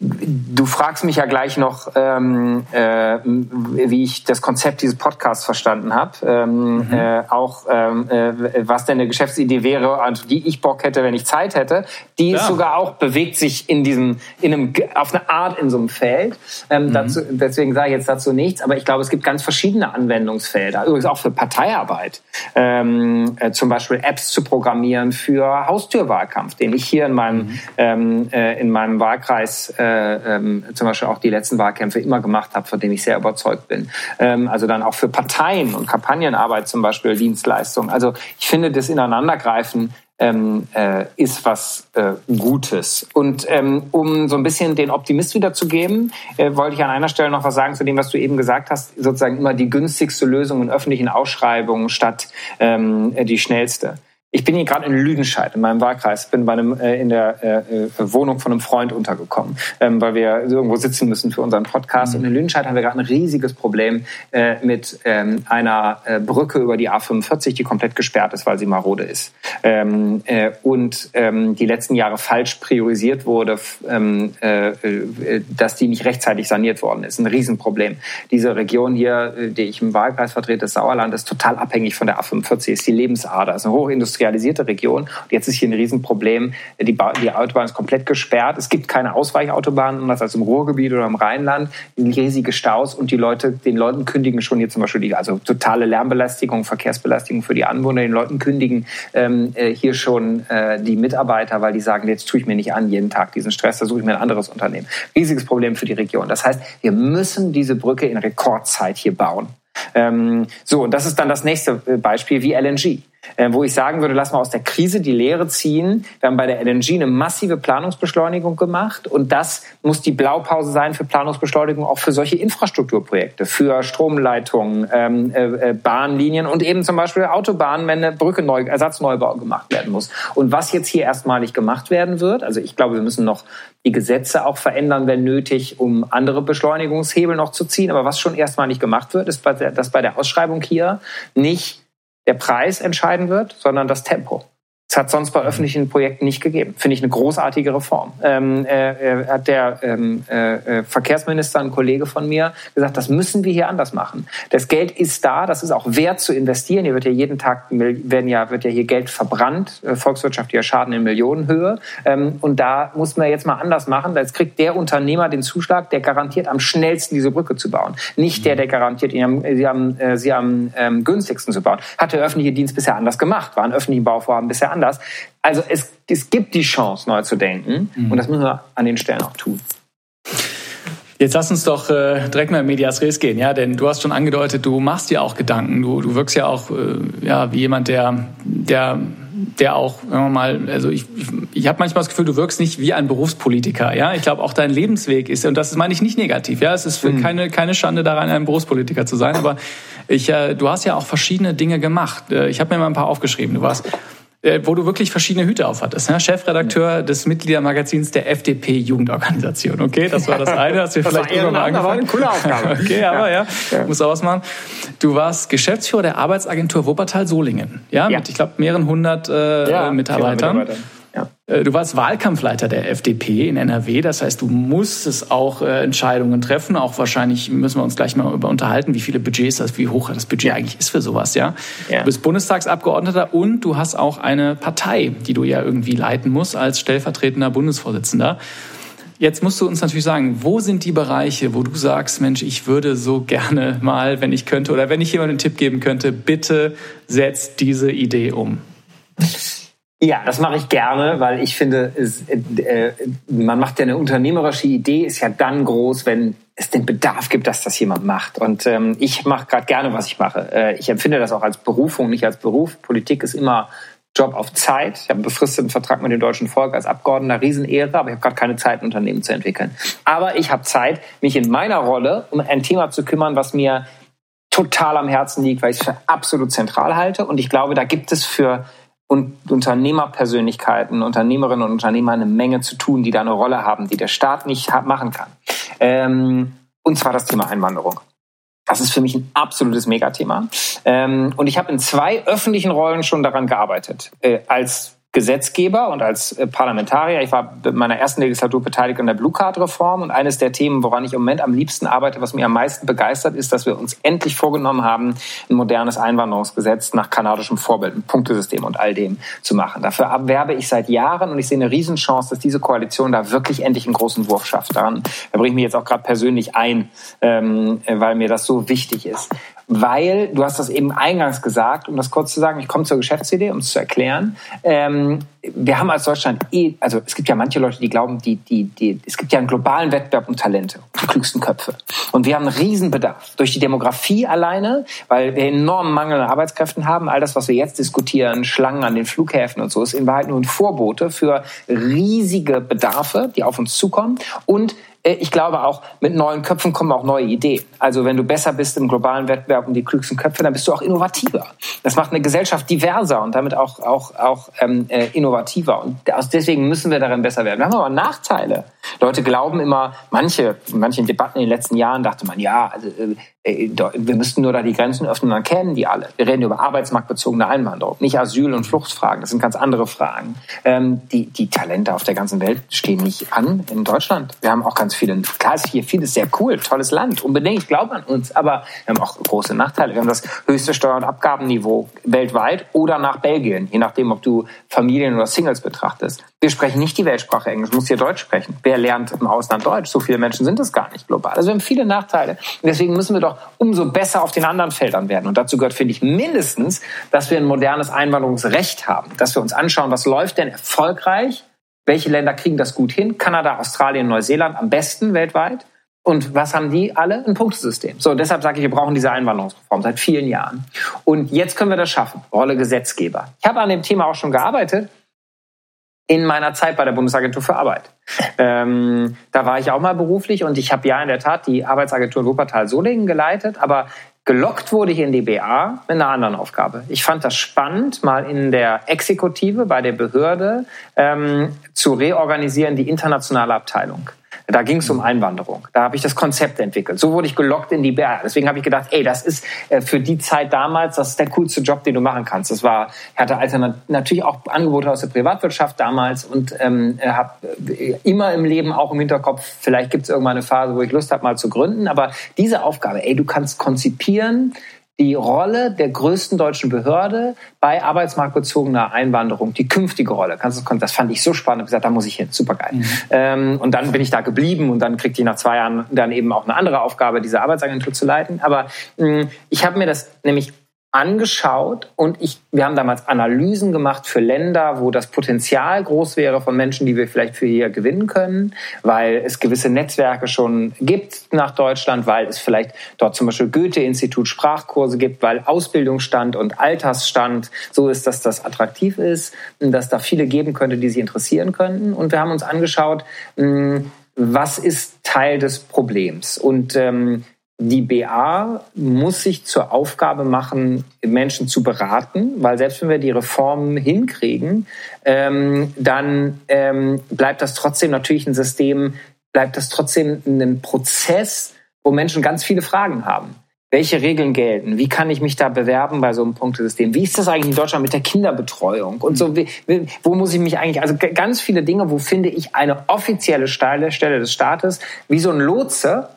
Du fragst mich ja gleich noch, ähm, äh, wie ich das Konzept dieses Podcasts verstanden habe. Ähm, mhm. äh, auch ähm, äh, was denn eine Geschäftsidee wäre, an die ich Bock hätte, wenn ich Zeit hätte. Die ja. ist sogar auch bewegt sich in diesem, in einem, auf eine Art in so einem Feld. Ähm, mhm. dazu, deswegen sage ich jetzt dazu nichts. Aber ich glaube, es gibt ganz verschiedene Anwendungsfelder. Übrigens auch für Parteiarbeit. Ähm, äh, zum Beispiel Apps zu programmieren für Haustürwahlkampf, den ich hier in meinem mhm. ähm, äh, in meinem Wahlkreis äh, ähm, zum Beispiel auch die letzten Wahlkämpfe immer gemacht habe, von dem ich sehr überzeugt bin. Ähm, also dann auch für Parteien und Kampagnenarbeit zum Beispiel Dienstleistungen. Also ich finde, das Ineinandergreifen ähm, äh, ist was äh, Gutes. Und ähm, um so ein bisschen den Optimist wiederzugeben, äh, wollte ich an einer Stelle noch was sagen zu dem, was du eben gesagt hast, sozusagen immer die günstigste Lösung in öffentlichen Ausschreibungen statt ähm, die schnellste. Ich bin hier gerade in Lüdenscheid, in meinem Wahlkreis, bin bei einem, äh, in der äh, äh, Wohnung von einem Freund untergekommen, ähm, weil wir irgendwo sitzen müssen für unseren Podcast. Mhm. Und in Lüdenscheid haben wir gerade ein riesiges Problem äh, mit ähm, einer äh, Brücke über die A45, die komplett gesperrt ist, weil sie marode ist. Ähm, äh, und ähm, die letzten Jahre falsch priorisiert wurde, ähm, äh, äh, dass die nicht rechtzeitig saniert worden ist. Ein Riesenproblem. Diese Region hier, äh, die ich im Wahlkreis vertrete, das Sauerland, ist total abhängig von der A45, ist die Lebensader, ist eine Hochindustrie industrialisierte Region. Und jetzt ist hier ein Riesenproblem. Die, die Autobahn ist komplett gesperrt. Es gibt keine Ausweichautobahnen, anders als im Ruhrgebiet oder im Rheinland. Riesige Staus und die Leute, den Leuten kündigen schon hier zum Beispiel die, also totale Lärmbelästigung, Verkehrsbelästigung für die Anwohner. Den Leuten kündigen ähm, äh, hier schon äh, die Mitarbeiter, weil die sagen, jetzt tue ich mir nicht an jeden Tag diesen Stress, da suche ich mir ein anderes Unternehmen. Riesiges Problem für die Region. Das heißt, wir müssen diese Brücke in Rekordzeit hier bauen. Ähm, so, und das ist dann das nächste äh, Beispiel wie LNG. Äh, wo ich sagen würde, lass mal aus der Krise die Lehre ziehen. Wir haben bei der LNG eine massive Planungsbeschleunigung gemacht und das muss die Blaupause sein für Planungsbeschleunigung auch für solche Infrastrukturprojekte, für Stromleitungen, ähm, äh, äh, Bahnlinien und eben zum Beispiel Autobahnen, wenn eine Brücke neu, Ersatzneubau gemacht werden muss. Und was jetzt hier erstmalig gemacht werden wird, also ich glaube, wir müssen noch die Gesetze auch verändern, wenn nötig, um andere Beschleunigungshebel noch zu ziehen. Aber was schon erstmalig gemacht wird, ist, dass bei der Ausschreibung hier nicht der Preis entscheiden wird, sondern das Tempo. Das hat sonst bei öffentlichen Projekten nicht gegeben. Finde ich eine großartige Reform. Ähm, äh, hat der ähm, äh, Verkehrsminister, ein Kollege von mir, gesagt, das müssen wir hier anders machen. Das Geld ist da, das ist auch wert zu investieren. Hier wird ja jeden Tag werden ja, wird ja hier Geld verbrannt, äh, volkswirtschaftlicher Schaden in Millionenhöhe. Ähm, und da muss man jetzt mal anders machen. Jetzt kriegt der Unternehmer den Zuschlag, der garantiert am schnellsten diese Brücke zu bauen. Nicht der, der garantiert, sie am, äh, sie am ähm, günstigsten zu bauen. Hat der öffentliche Dienst bisher anders gemacht, war ein öffentlichen Bauvorhaben bisher anders anders. Also es, es gibt die Chance, neu zu denken. Mhm. Und das müssen wir an den Stellen auch tun. Jetzt lass uns doch äh, direkt mal in Medias Res gehen, ja, denn du hast schon angedeutet, du machst dir auch Gedanken, du, du wirkst ja auch äh, ja wie jemand, der der der auch, sagen wir mal, also ich, ich, ich habe manchmal das Gefühl, du wirkst nicht wie ein Berufspolitiker, ja. Ich glaube, auch dein Lebensweg ist, und das meine ich nicht negativ, ja. Es ist mhm. keine, keine Schande daran, ein Berufspolitiker zu sein, aber ich, äh, du hast ja auch verschiedene Dinge gemacht. Äh, ich habe mir mal ein paar aufgeschrieben. Du warst wo du wirklich verschiedene Hüte aufhattest. Ne? Chefredakteur des Mitgliedermagazins der FDP-Jugendorganisation. Okay, das war das eine. Hast du das vielleicht irgendwann mal angefangen. war coole Aufgabe. [LAUGHS] okay, aber ja, ja. muss auch was machen. Du warst Geschäftsführer der Arbeitsagentur Wuppertal-Solingen. Ja, ja, mit, ich glaube, mehreren hundert äh, ja, Mitarbeitern. Mitarbeiter. Äh, du warst Wahlkampfleiter der FDP in NRW, das heißt, du musstest auch äh, Entscheidungen treffen. Auch wahrscheinlich müssen wir uns gleich mal über unterhalten, wie viele Budgets das, wie hoch das Budget eigentlich ist für sowas, ja? ja. Du bist Bundestagsabgeordneter und du hast auch eine Partei, die du ja irgendwie leiten musst als stellvertretender Bundesvorsitzender. Jetzt musst du uns natürlich sagen, wo sind die Bereiche, wo du sagst, Mensch, ich würde so gerne mal, wenn ich könnte oder wenn ich jemandem einen Tipp geben könnte, bitte setzt diese Idee um. Ja, das mache ich gerne, weil ich finde, es, äh, äh, man macht ja eine unternehmerische Idee, ist ja dann groß, wenn es den Bedarf gibt, dass das jemand macht. Und ähm, ich mache gerade gerne, was ich mache. Äh, ich empfinde das auch als Berufung, nicht als Beruf. Politik ist immer Job auf Zeit. Ich habe einen befristeten Vertrag mit dem deutschen Volk als Abgeordneter, Riesenehre, aber ich habe gerade keine Zeit, ein Unternehmen zu entwickeln. Aber ich habe Zeit, mich in meiner Rolle um ein Thema zu kümmern, was mir total am Herzen liegt, weil ich es für absolut zentral halte. Und ich glaube, da gibt es für und Unternehmerpersönlichkeiten, Unternehmerinnen und Unternehmer eine Menge zu tun, die da eine Rolle haben, die der Staat nicht machen kann. Ähm, und zwar das Thema Einwanderung. Das ist für mich ein absolutes Megathema. Ähm, und ich habe in zwei öffentlichen Rollen schon daran gearbeitet. Äh, als Gesetzgeber und als äh, Parlamentarier. Ich war in meiner ersten Legislatur beteiligt an der Blue Card Reform und eines der Themen, woran ich im Moment am liebsten arbeite, was mir am meisten begeistert, ist, dass wir uns endlich vorgenommen haben, ein modernes Einwanderungsgesetz nach kanadischem Vorbild, ein Punktesystem und all dem zu machen. Dafür werbe ich seit Jahren und ich sehe eine Riesenchance, dass diese Koalition da wirklich endlich einen großen Wurf schafft. Daran da bringe ich mich jetzt auch gerade persönlich ein, ähm, weil mir das so wichtig ist weil du hast das eben eingangs gesagt, um das kurz zu sagen, ich komme zur Geschäftsidee, um es zu erklären. Ähm, wir haben als Deutschland eh, also es gibt ja manche Leute, die glauben, die, die, die, es gibt ja einen globalen Wettbewerb um Talente, die klügsten Köpfe. Und wir haben einen Riesenbedarf durch die Demografie alleine, weil wir enormen Mangel an Arbeitskräften haben. All das, was wir jetzt diskutieren, Schlangen an den Flughäfen und so, ist in Wahrheit nur ein Vorbote für riesige Bedarfe, die auf uns zukommen und ich glaube auch, mit neuen Köpfen kommen auch neue Ideen. Also wenn du besser bist im globalen Wettbewerb um die klügsten Köpfe, dann bist du auch innovativer. Das macht eine Gesellschaft diverser und damit auch, auch, auch ähm, äh, innovativer. Und deswegen müssen wir darin besser werden. Wir haben aber Nachteile. Leute glauben immer, manche, in manchen Debatten in den letzten Jahren dachte man, ja, also, äh, äh wir müssten nur da die Grenzen öffnen, dann kennen die alle. Wir reden über arbeitsmarktbezogene Einwanderung, nicht Asyl- und Fluchtfragen. Das sind ganz andere Fragen. Ähm, die, die Talente auf der ganzen Welt stehen nicht an in Deutschland. Wir haben auch ganz viele, hier vieles sehr cool, tolles Land, unbedingt, ich glaube an uns, aber wir haben auch große Nachteile. Wir haben das höchste Steuer- und Abgabenniveau weltweit oder nach Belgien, je nachdem, ob du Familien oder Singles betrachtest. Wir sprechen nicht die Weltsprache Englisch, muss hier Deutsch sprechen. Wer lernt im Ausland Deutsch? So viele Menschen sind es gar nicht global. Also wir haben viele Nachteile. Und deswegen müssen wir doch umso besser auf den anderen Feldern werden. Und dazu gehört, finde ich, mindestens, dass wir ein modernes Einwanderungsrecht haben. Dass wir uns anschauen, was läuft denn erfolgreich? Welche Länder kriegen das gut hin? Kanada, Australien, Neuseeland am besten weltweit. Und was haben die alle? Ein Punktesystem. So, deshalb sage ich, wir brauchen diese Einwanderungsreform seit vielen Jahren. Und jetzt können wir das schaffen. Rolle Gesetzgeber. Ich habe an dem Thema auch schon gearbeitet in meiner Zeit bei der Bundesagentur für Arbeit. Ähm, da war ich auch mal beruflich und ich habe ja in der Tat die Arbeitsagentur Wuppertal-Solingen geleitet, aber gelockt wurde ich in die BA mit einer anderen Aufgabe. Ich fand das spannend, mal in der Exekutive bei der Behörde ähm, zu reorganisieren, die internationale Abteilung. Da ging es um Einwanderung. Da habe ich das Konzept entwickelt. So wurde ich gelockt in die BR. Deswegen habe ich gedacht, ey, das ist äh, für die Zeit damals, das ist der coolste Job, den du machen kannst. Das war, ich hatte natürlich auch Angebote aus der Privatwirtschaft damals und ähm, habe äh, immer im Leben auch im Hinterkopf, vielleicht gibt es irgendwann eine Phase, wo ich Lust habe, mal zu gründen. Aber diese Aufgabe, ey, du kannst konzipieren, die Rolle der größten deutschen Behörde bei arbeitsmarktbezogener Einwanderung, die künftige Rolle. Kannst du, das fand ich so spannend. Ich gesagt, da muss ich hin, super geil. Mhm. Ähm, und dann bin ich da geblieben und dann kriegte ich nach zwei Jahren dann eben auch eine andere Aufgabe, diese Arbeitsagentur zu leiten. Aber mh, ich habe mir das nämlich angeschaut und ich, wir haben damals Analysen gemacht für Länder, wo das Potenzial groß wäre von Menschen, die wir vielleicht für hier gewinnen können, weil es gewisse Netzwerke schon gibt nach Deutschland, weil es vielleicht dort zum Beispiel Goethe-Institut Sprachkurse gibt, weil Ausbildungsstand und Altersstand so ist, dass das attraktiv ist, dass da viele geben könnte, die sich interessieren könnten. Und wir haben uns angeschaut, hm, was ist Teil des Problems? Und ähm, die BA muss sich zur Aufgabe machen, Menschen zu beraten, weil selbst wenn wir die Reformen hinkriegen, ähm, dann ähm, bleibt das trotzdem natürlich ein System, bleibt das trotzdem ein Prozess, wo Menschen ganz viele Fragen haben. Welche Regeln gelten? Wie kann ich mich da bewerben bei so einem Punktesystem? Wie ist das eigentlich in Deutschland mit der Kinderbetreuung? Und so, wo muss ich mich eigentlich, also ganz viele Dinge, wo finde ich eine offizielle Stelle des Staates, wie so ein Lotse,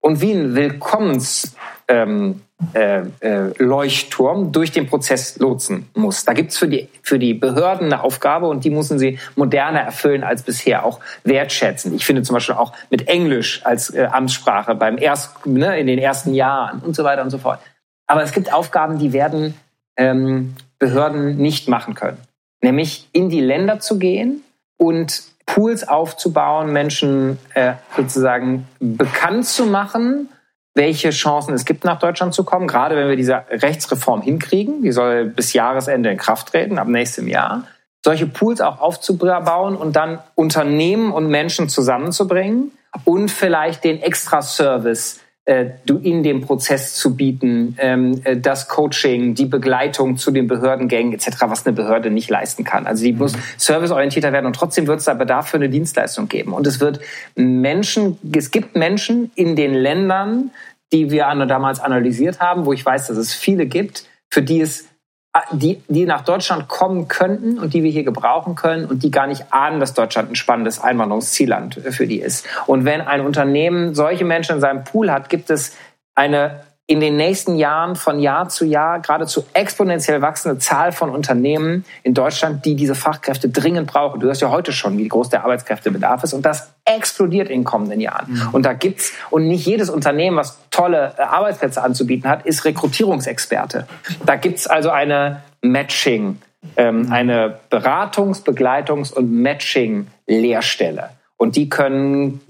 und wie ein Willkommens ähm, äh, äh, Leuchtturm durch den Prozess lotsen muss. Da gibt's für die, für die Behörden eine Aufgabe und die müssen sie moderner erfüllen als bisher, auch wertschätzen. Ich finde zum Beispiel auch mit Englisch als äh, Amtssprache beim erst, ne, in den ersten Jahren und so weiter und so fort. Aber es gibt Aufgaben, die werden ähm, Behörden nicht machen können. Nämlich in die Länder zu gehen und Pools aufzubauen, Menschen äh, sozusagen bekannt zu machen, welche Chancen es gibt, nach Deutschland zu kommen. Gerade wenn wir diese Rechtsreform hinkriegen, die soll bis Jahresende in Kraft treten, ab nächstem Jahr. Solche Pools auch aufzubauen und dann Unternehmen und Menschen zusammenzubringen und vielleicht den Extra-Service du in dem Prozess zu bieten, ähm, äh, das Coaching, die Begleitung zu den Behördengängen etc., was eine Behörde nicht leisten kann. Also die muss serviceorientierter werden und trotzdem wird es da Bedarf für eine Dienstleistung geben. Und es wird Menschen, es gibt Menschen in den Ländern, die wir damals analysiert haben, wo ich weiß, dass es viele gibt, für die es die, die nach Deutschland kommen könnten und die wir hier gebrauchen können und die gar nicht ahnen, dass Deutschland ein spannendes Einwanderungszielland für die ist. Und wenn ein Unternehmen solche Menschen in seinem Pool hat, gibt es eine in den nächsten Jahren von Jahr zu Jahr geradezu exponentiell wachsende Zahl von Unternehmen in Deutschland, die diese Fachkräfte dringend brauchen. Du hörst ja heute schon, wie groß der Arbeitskräftebedarf ist und das explodiert in den kommenden Jahren. Mhm. Und da gibt's und nicht jedes Unternehmen, was tolle äh, Arbeitsplätze anzubieten hat, ist Rekrutierungsexperte. Da gibt's also eine Matching, ähm, eine Beratungs-, Begleitungs- und Matching-Lehrstelle. Und die können,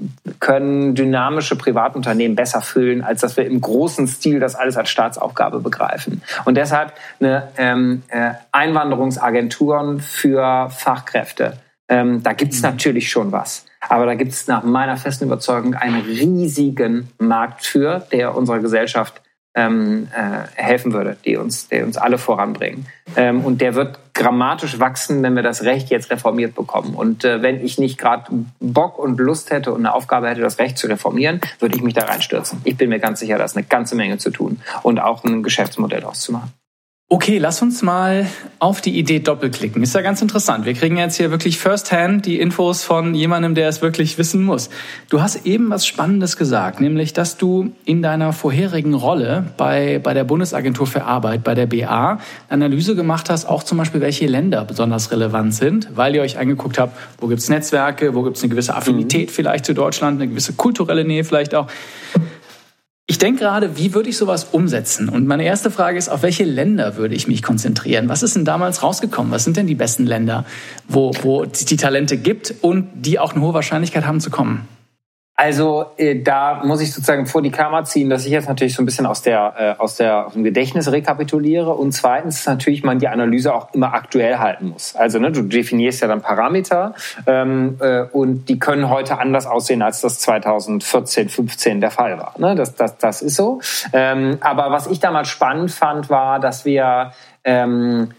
können dynamische Privatunternehmen besser füllen, als dass wir im großen Stil das alles als Staatsaufgabe begreifen. Und deshalb eine ähm, äh, Einwanderungsagenturen für Fachkräfte. Ähm, da gibt's mhm. natürlich schon was. Aber da gibt's nach meiner festen Überzeugung einen riesigen Markt für, der unserer Gesellschaft ähm, äh, helfen würde, die uns, die uns alle voranbringen. Ähm, und der wird grammatisch wachsen, wenn wir das Recht jetzt reformiert bekommen. Und äh, wenn ich nicht gerade Bock und Lust hätte und eine Aufgabe hätte, das Recht zu reformieren, würde ich mich da reinstürzen. Ich bin mir ganz sicher, da ist eine ganze Menge zu tun und auch ein Geschäftsmodell auszumachen. Okay, lass uns mal auf die Idee doppelklicken. Ist ja ganz interessant. Wir kriegen jetzt hier wirklich firsthand die Infos von jemandem, der es wirklich wissen muss. Du hast eben was Spannendes gesagt, nämlich, dass du in deiner vorherigen Rolle bei, bei der Bundesagentur für Arbeit, bei der BA, Analyse gemacht hast, auch zum Beispiel, welche Länder besonders relevant sind, weil ihr euch angeguckt habt, wo gibt's Netzwerke, wo gibt's eine gewisse Affinität mhm. vielleicht zu Deutschland, eine gewisse kulturelle Nähe vielleicht auch. Ich denke gerade, wie würde ich sowas umsetzen? Und meine erste Frage ist, auf welche Länder würde ich mich konzentrieren? Was ist denn damals rausgekommen? Was sind denn die besten Länder, wo, wo es die Talente gibt und die auch eine hohe Wahrscheinlichkeit haben zu kommen? Also äh, da muss ich sozusagen vor die Kamera ziehen, dass ich jetzt natürlich so ein bisschen aus der äh, aus der aus dem Gedächtnis rekapituliere und zweitens natürlich man die Analyse auch immer aktuell halten muss. Also ne, du definierst ja dann Parameter ähm, äh, und die können heute anders aussehen, als das 2014, 15 der Fall war. Ne? Das, das, das ist so. Ähm, aber was ich damals spannend fand, war, dass wir ähm,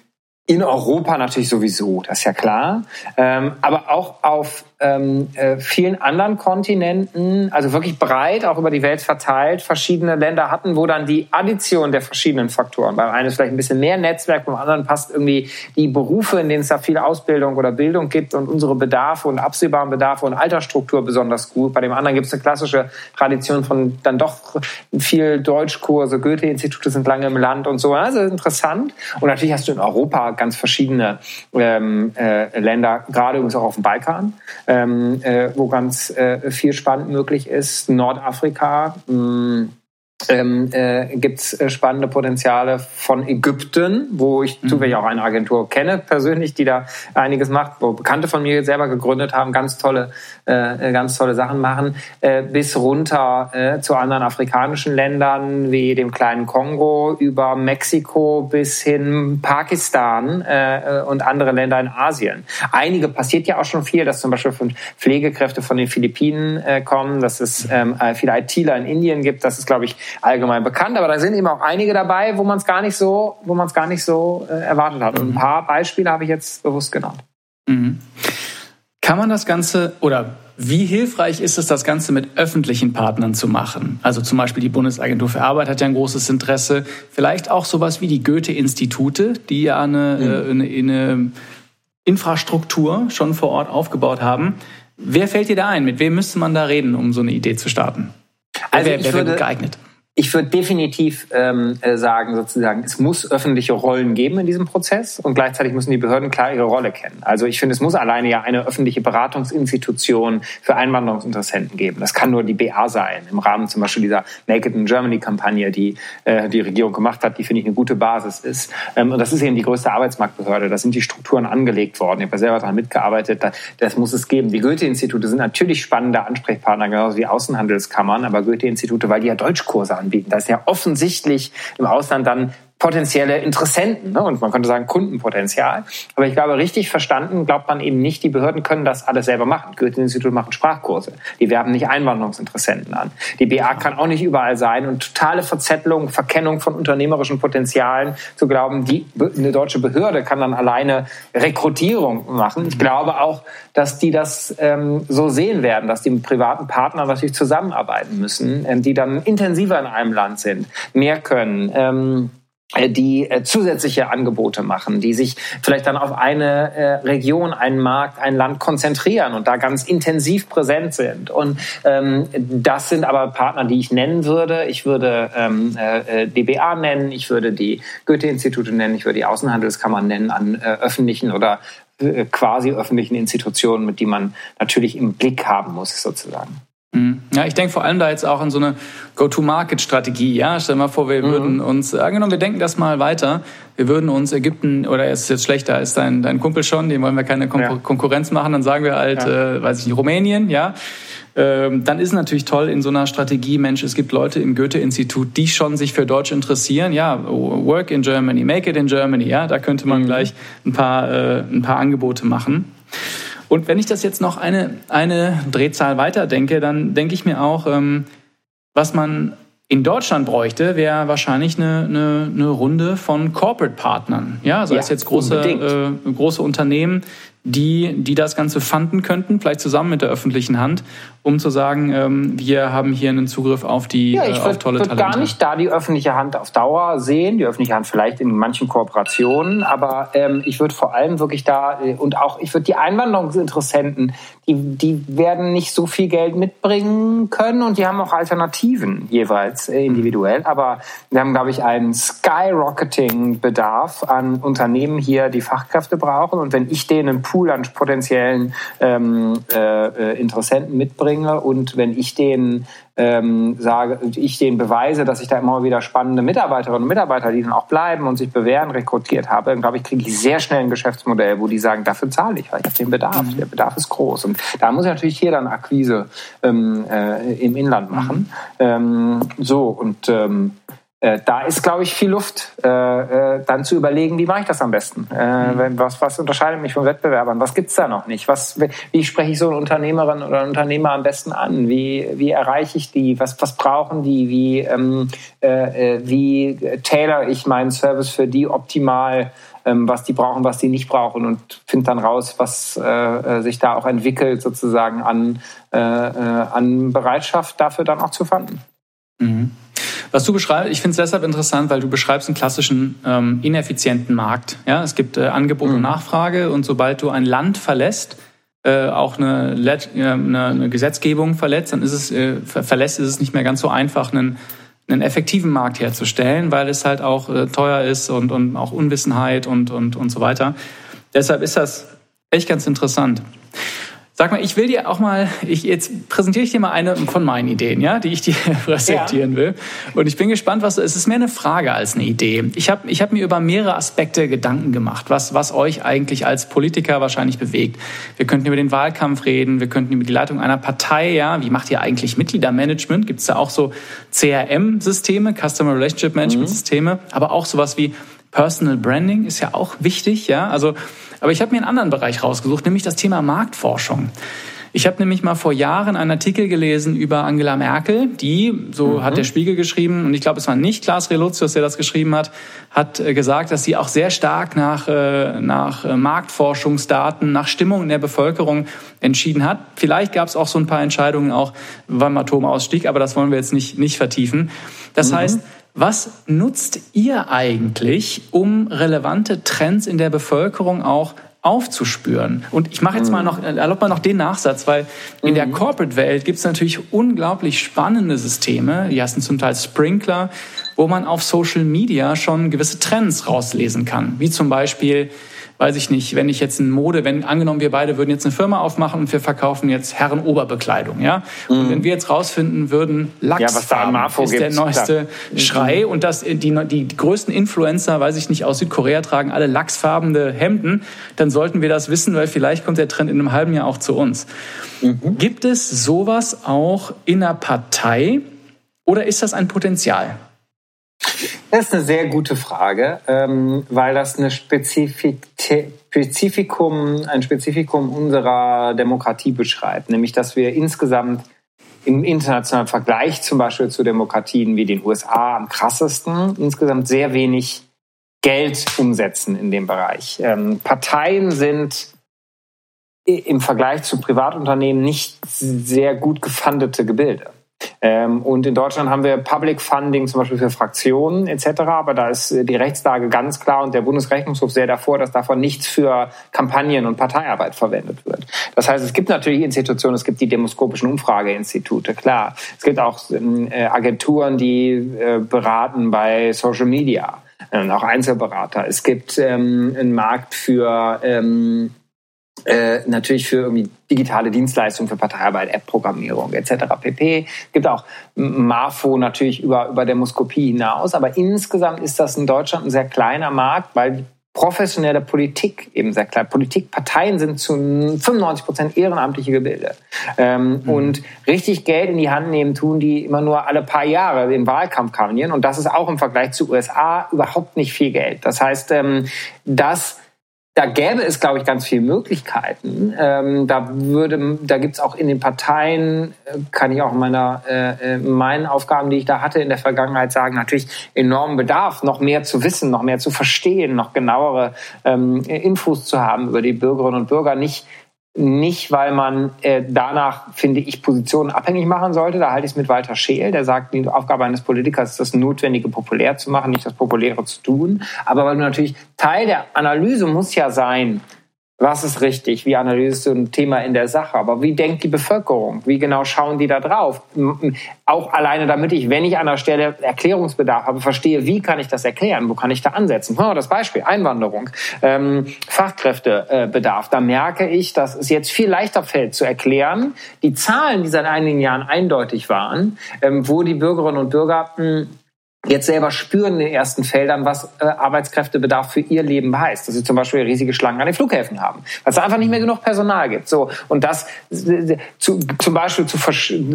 in Europa natürlich sowieso, das ist ja klar, ähm, aber auch auf ähm, äh, vielen anderen Kontinenten, also wirklich breit, auch über die Welt verteilt, verschiedene Länder hatten, wo dann die Addition der verschiedenen Faktoren, beim einen ist vielleicht ein bisschen mehr Netzwerk, beim anderen passt irgendwie die Berufe, in denen es da viel Ausbildung oder Bildung gibt und unsere Bedarfe und absehbaren Bedarfe und Altersstruktur besonders gut. Bei dem anderen gibt es eine klassische Tradition von dann doch viel Deutschkurse, Goethe-Institute sind lange im Land und so. Also interessant. Und natürlich hast du in Europa ganz verschiedene ähm, äh, Länder, gerade übrigens auch auf dem Balkan ähm, äh, wo ganz äh, viel spannend möglich ist. Nordafrika, mh, mm, ähm, äh, gibt es äh, spannende Potenziale von Ägypten, wo ich mhm. zufällig auch eine Agentur kenne persönlich, die da einiges macht, wo Bekannte von mir selber gegründet haben, ganz tolle, äh, ganz tolle Sachen machen, äh, bis runter äh, zu anderen afrikanischen Ländern wie dem kleinen Kongo, über Mexiko bis hin Pakistan äh, und andere Länder in Asien. Einige passiert ja auch schon viel, dass zum Beispiel von Pflegekräfte von den Philippinen äh, kommen, dass es ähm, viele ITler in Indien gibt, das ist, glaube ich, allgemein bekannt, aber da sind eben auch einige dabei, wo man es gar nicht so, wo man es gar nicht so äh, erwartet hat. Und ein paar Beispiele habe ich jetzt bewusst genannt. Mhm. Kann man das Ganze oder wie hilfreich ist es, das Ganze mit öffentlichen Partnern zu machen? Also zum Beispiel die Bundesagentur für Arbeit hat ja ein großes Interesse. Vielleicht auch sowas wie die Goethe-Institute, die ja eine, mhm. Äh, eine, eine Infrastruktur schon vor Ort aufgebaut haben. Wer fällt dir da ein? Mit wem müsste man da reden, um so eine Idee zu starten? Also wer, wer wäre geeignet? Ich würde definitiv ähm, äh, sagen, sozusagen, es muss öffentliche Rollen geben in diesem Prozess und gleichzeitig müssen die Behörden klar ihre Rolle kennen. Also ich finde, es muss alleine ja eine öffentliche Beratungsinstitution für Einwanderungsinteressenten geben. Das kann nur die BA sein, im Rahmen zum Beispiel dieser Make It in Germany-Kampagne, die äh, die Regierung gemacht hat, die, finde ich, eine gute Basis ist. Ähm, und das ist eben die größte Arbeitsmarktbehörde. Da sind die Strukturen angelegt worden. Ich habe selber daran mitgearbeitet. Das muss es geben. Die Goethe-Institute sind natürlich spannende Ansprechpartner, genauso wie Außenhandelskammern, aber Goethe-Institute, weil die ja Deutschkurse anbieten anbieten. Da ist ja offensichtlich im Ausland dann potenzielle Interessenten ne? und man könnte sagen Kundenpotenzial. Aber ich glaube, richtig verstanden glaubt man eben nicht, die Behörden können das alles selber machen. Goethe-Institut machen Sprachkurse. Die werben nicht Einwanderungsinteressenten an. Die BA kann auch nicht überall sein und totale Verzettelung, Verkennung von unternehmerischen Potenzialen zu glauben, die, eine deutsche Behörde kann dann alleine Rekrutierung machen. Ich glaube auch, dass die das ähm, so sehen werden, dass die mit privaten Partnern natürlich zusammenarbeiten müssen, ähm, die dann intensiver in einem Land sind, mehr können. Ähm, äh, die äh, zusätzliche Angebote machen, die sich vielleicht dann auf eine äh, Region, einen Markt, ein Land konzentrieren und da ganz intensiv präsent sind. Und ähm, das sind aber Partner, die ich nennen würde. Ich würde ähm, äh, DBA nennen, ich würde die Goethe-Institute nennen, ich würde die Außenhandelskammern nennen an äh, öffentlichen oder äh, quasi öffentlichen Institutionen, mit die man natürlich im Blick haben muss, sozusagen. Mhm. Ja, ich denke vor allem da jetzt auch an so eine Go-to-Market-Strategie. Ja, stell mal vor, wir mhm. würden uns, angenommen, wir denken das mal weiter, wir würden uns Ägypten, oder ist es jetzt schlechter, ist dein, dein Kumpel schon, dem wollen wir keine Kon ja. Konkurrenz machen, dann sagen wir halt, ja. äh, weiß ich nicht, Rumänien, ja. Ähm, dann ist natürlich toll in so einer Strategie, Mensch, es gibt Leute im Goethe-Institut, die schon sich für Deutsch interessieren. Ja, Work in Germany, Make it in Germany, ja, da könnte man mhm. gleich ein paar, äh, ein paar Angebote machen. Und wenn ich das jetzt noch eine, eine Drehzahl weiterdenke, dann denke ich mir auch, ähm, was man in Deutschland bräuchte, wäre wahrscheinlich eine, eine, eine Runde von Corporate-Partnern. Ja, sei ja, es jetzt große, äh, große Unternehmen, die, die das Ganze fanden könnten, vielleicht zusammen mit der öffentlichen Hand, um zu sagen, ähm, wir haben hier einen Zugriff auf die ja, ich äh, auf tolle Talente. Ich würde gar nicht da die öffentliche Hand auf Dauer sehen, die öffentliche Hand vielleicht in manchen Kooperationen, aber ähm, ich würde vor allem wirklich da äh, und auch ich würde die Einwanderungsinteressenten, die, die werden nicht so viel Geld mitbringen können und die haben auch Alternativen jeweils äh, individuell, aber wir haben, glaube ich, einen Skyrocketing-Bedarf an Unternehmen hier, die Fachkräfte brauchen. Und wenn ich denen Pool an potenziellen ähm, äh, äh, Interessenten mitbringe und wenn ich denen ähm, sage, ich denen beweise, dass ich da immer wieder spannende Mitarbeiterinnen und Mitarbeiter, die dann auch bleiben und sich bewähren, rekrutiert habe, dann glaube ich, kriege ich sehr schnell ein Geschäftsmodell, wo die sagen, dafür zahle ich, weil ich habe den Bedarf. Mhm. Der Bedarf ist groß. Und da muss ich natürlich hier dann Akquise ähm, äh, im Inland machen. Mhm. Ähm, so, und ähm, äh, da ist, glaube ich, viel Luft, äh, äh, dann zu überlegen, wie mache ich das am besten? Äh, mhm. was, was unterscheidet mich von Wettbewerbern? Was gibt's da noch nicht? Was, wie spreche ich so eine Unternehmerin oder einen Unternehmer am besten an? Wie, wie erreiche ich die? Was, was brauchen die? Wie, ähm, äh, äh wie tailor ich meinen Service für die optimal? Ähm, was die brauchen, was die nicht brauchen und finde dann raus, was äh, sich da auch entwickelt sozusagen an, äh, an Bereitschaft dafür dann auch zu fanden. Mhm. Was du beschreibst, ich finde es deshalb interessant, weil du beschreibst einen klassischen ähm, ineffizienten Markt. Ja, es gibt äh, Angebot mhm. und Nachfrage und sobald du ein Land verlässt, äh, auch eine, äh, eine, eine, Gesetzgebung verletzt, dann ist es äh, verlässt, ist es nicht mehr ganz so einfach, einen, einen effektiven Markt herzustellen, weil es halt auch äh, teuer ist und, und auch Unwissenheit und, und, und so weiter. Deshalb ist das echt ganz interessant. Sag mal, ich will dir auch mal, ich, jetzt präsentiere ich dir mal eine von meinen Ideen, ja, die ich dir [LAUGHS] präsentieren ja. will. Und ich bin gespannt, was es ist mehr eine Frage als eine Idee. Ich habe ich hab mir über mehrere Aspekte Gedanken gemacht, was, was euch eigentlich als Politiker wahrscheinlich bewegt. Wir könnten über den Wahlkampf reden, wir könnten über die Leitung einer Partei, ja, wie macht ihr eigentlich Mitgliedermanagement? Gibt es da auch so CRM-Systeme, Customer Relationship Management-Systeme, mhm. aber auch sowas wie Personal Branding ist ja auch wichtig, ja. Also, aber ich habe mir einen anderen Bereich rausgesucht, nämlich das Thema Marktforschung. Ich habe nämlich mal vor Jahren einen Artikel gelesen über Angela Merkel, die, so mhm. hat der Spiegel geschrieben, und ich glaube, es war nicht Klaas Relotius, der das geschrieben hat, hat äh, gesagt, dass sie auch sehr stark nach, äh, nach äh, Marktforschungsdaten, nach Stimmung in der Bevölkerung entschieden hat. Vielleicht gab es auch so ein paar Entscheidungen auch beim Atomausstieg, aber das wollen wir jetzt nicht, nicht vertiefen. Das mhm. heißt, was nutzt ihr eigentlich, um relevante Trends in der Bevölkerung auch aufzuspüren. Und ich mache jetzt mal noch, erlaubt mal noch den Nachsatz, weil in der mhm. Corporate-Welt gibt es natürlich unglaublich spannende Systeme, die heißen zum Teil Sprinkler, wo man auf Social Media schon gewisse Trends rauslesen kann. Wie zum Beispiel, weiß ich nicht, wenn ich jetzt in Mode, wenn angenommen wir beide würden jetzt eine Firma aufmachen und wir verkaufen jetzt Herrenoberbekleidung, ja, und mhm. wenn wir jetzt rausfinden würden, Lachsfarben ja, ist der neueste. Schrei mhm. und dass die, die, die größten Influencer, weiß ich nicht, aus Südkorea tragen alle lachsfarbene Hemden, dann sollten wir das wissen, weil vielleicht kommt der Trend in einem halben Jahr auch zu uns. Mhm. Gibt es sowas auch in einer Partei oder ist das ein Potenzial? Das ist eine sehr gute Frage, ähm, weil das eine Spezifik Spezifikum, ein Spezifikum unserer Demokratie beschreibt, nämlich dass wir insgesamt im internationalen Vergleich zum Beispiel zu Demokratien wie den USA am krassesten insgesamt sehr wenig Geld umsetzen in dem Bereich. Ähm, Parteien sind im Vergleich zu Privatunternehmen nicht sehr gut gefundete Gebilde. Ähm, und in Deutschland haben wir Public Funding zum Beispiel für Fraktionen etc. Aber da ist die Rechtslage ganz klar und der Bundesrechnungshof sehr davor, dass davon nichts für Kampagnen und Parteiarbeit verwendet wird. Das heißt, es gibt natürlich Institutionen, es gibt die demoskopischen Umfrageinstitute, klar. Es gibt auch ähm, äh, Agenturen, die äh, beraten bei Social Media, äh, auch Einzelberater. Es gibt ähm, einen Markt für ähm, äh, natürlich für irgendwie digitale Dienstleistungen für Parteiarbeit, App-Programmierung etc. pp. Es gibt auch Marfo natürlich über, über Demoskopie hinaus, aber insgesamt ist das in Deutschland ein sehr kleiner Markt, weil die professionelle Politik eben sehr klein. Politikparteien sind zu 95 Prozent ehrenamtliche Gebilde. Ähm, mhm. Und richtig Geld in die Hand nehmen tun die immer nur alle paar Jahre im Wahlkampf kampagnieren. Und das ist auch im Vergleich zu USA überhaupt nicht viel Geld. Das heißt, ähm, das da gäbe es, glaube ich, ganz viele Möglichkeiten. Ähm, da würde, da gibt's auch in den Parteien, äh, kann ich auch in meiner, äh, meinen Aufgaben, die ich da hatte in der Vergangenheit sagen, natürlich enormen Bedarf, noch mehr zu wissen, noch mehr zu verstehen, noch genauere ähm, Infos zu haben über die Bürgerinnen und Bürger. Nicht nicht, weil man äh, danach, finde ich, Positionen abhängig machen sollte. Da halte ich es mit Walter Scheel, der sagt, die Aufgabe eines Politikers ist das Notwendige populär zu machen, nicht das Populäre zu tun. Aber weil du natürlich Teil der Analyse muss ja sein, was ist richtig? Wie analysierst du ein Thema in der Sache? Aber wie denkt die Bevölkerung? Wie genau schauen die da drauf? Auch alleine, damit ich, wenn ich an der Stelle Erklärungsbedarf habe, verstehe, wie kann ich das erklären? Wo kann ich da ansetzen? Das Beispiel, Einwanderung, ähm, Fachkräftebedarf. Da merke ich, dass es jetzt viel leichter fällt zu erklären. Die Zahlen, die seit einigen Jahren eindeutig waren, ähm, wo die Bürgerinnen und Bürger hm, jetzt selber spüren in den ersten Feldern, was äh, Arbeitskräftebedarf für ihr Leben heißt. Dass sie zum Beispiel riesige Schlangen an den Flughäfen haben, weil es einfach nicht mehr genug Personal gibt. So und das zu, zum Beispiel zu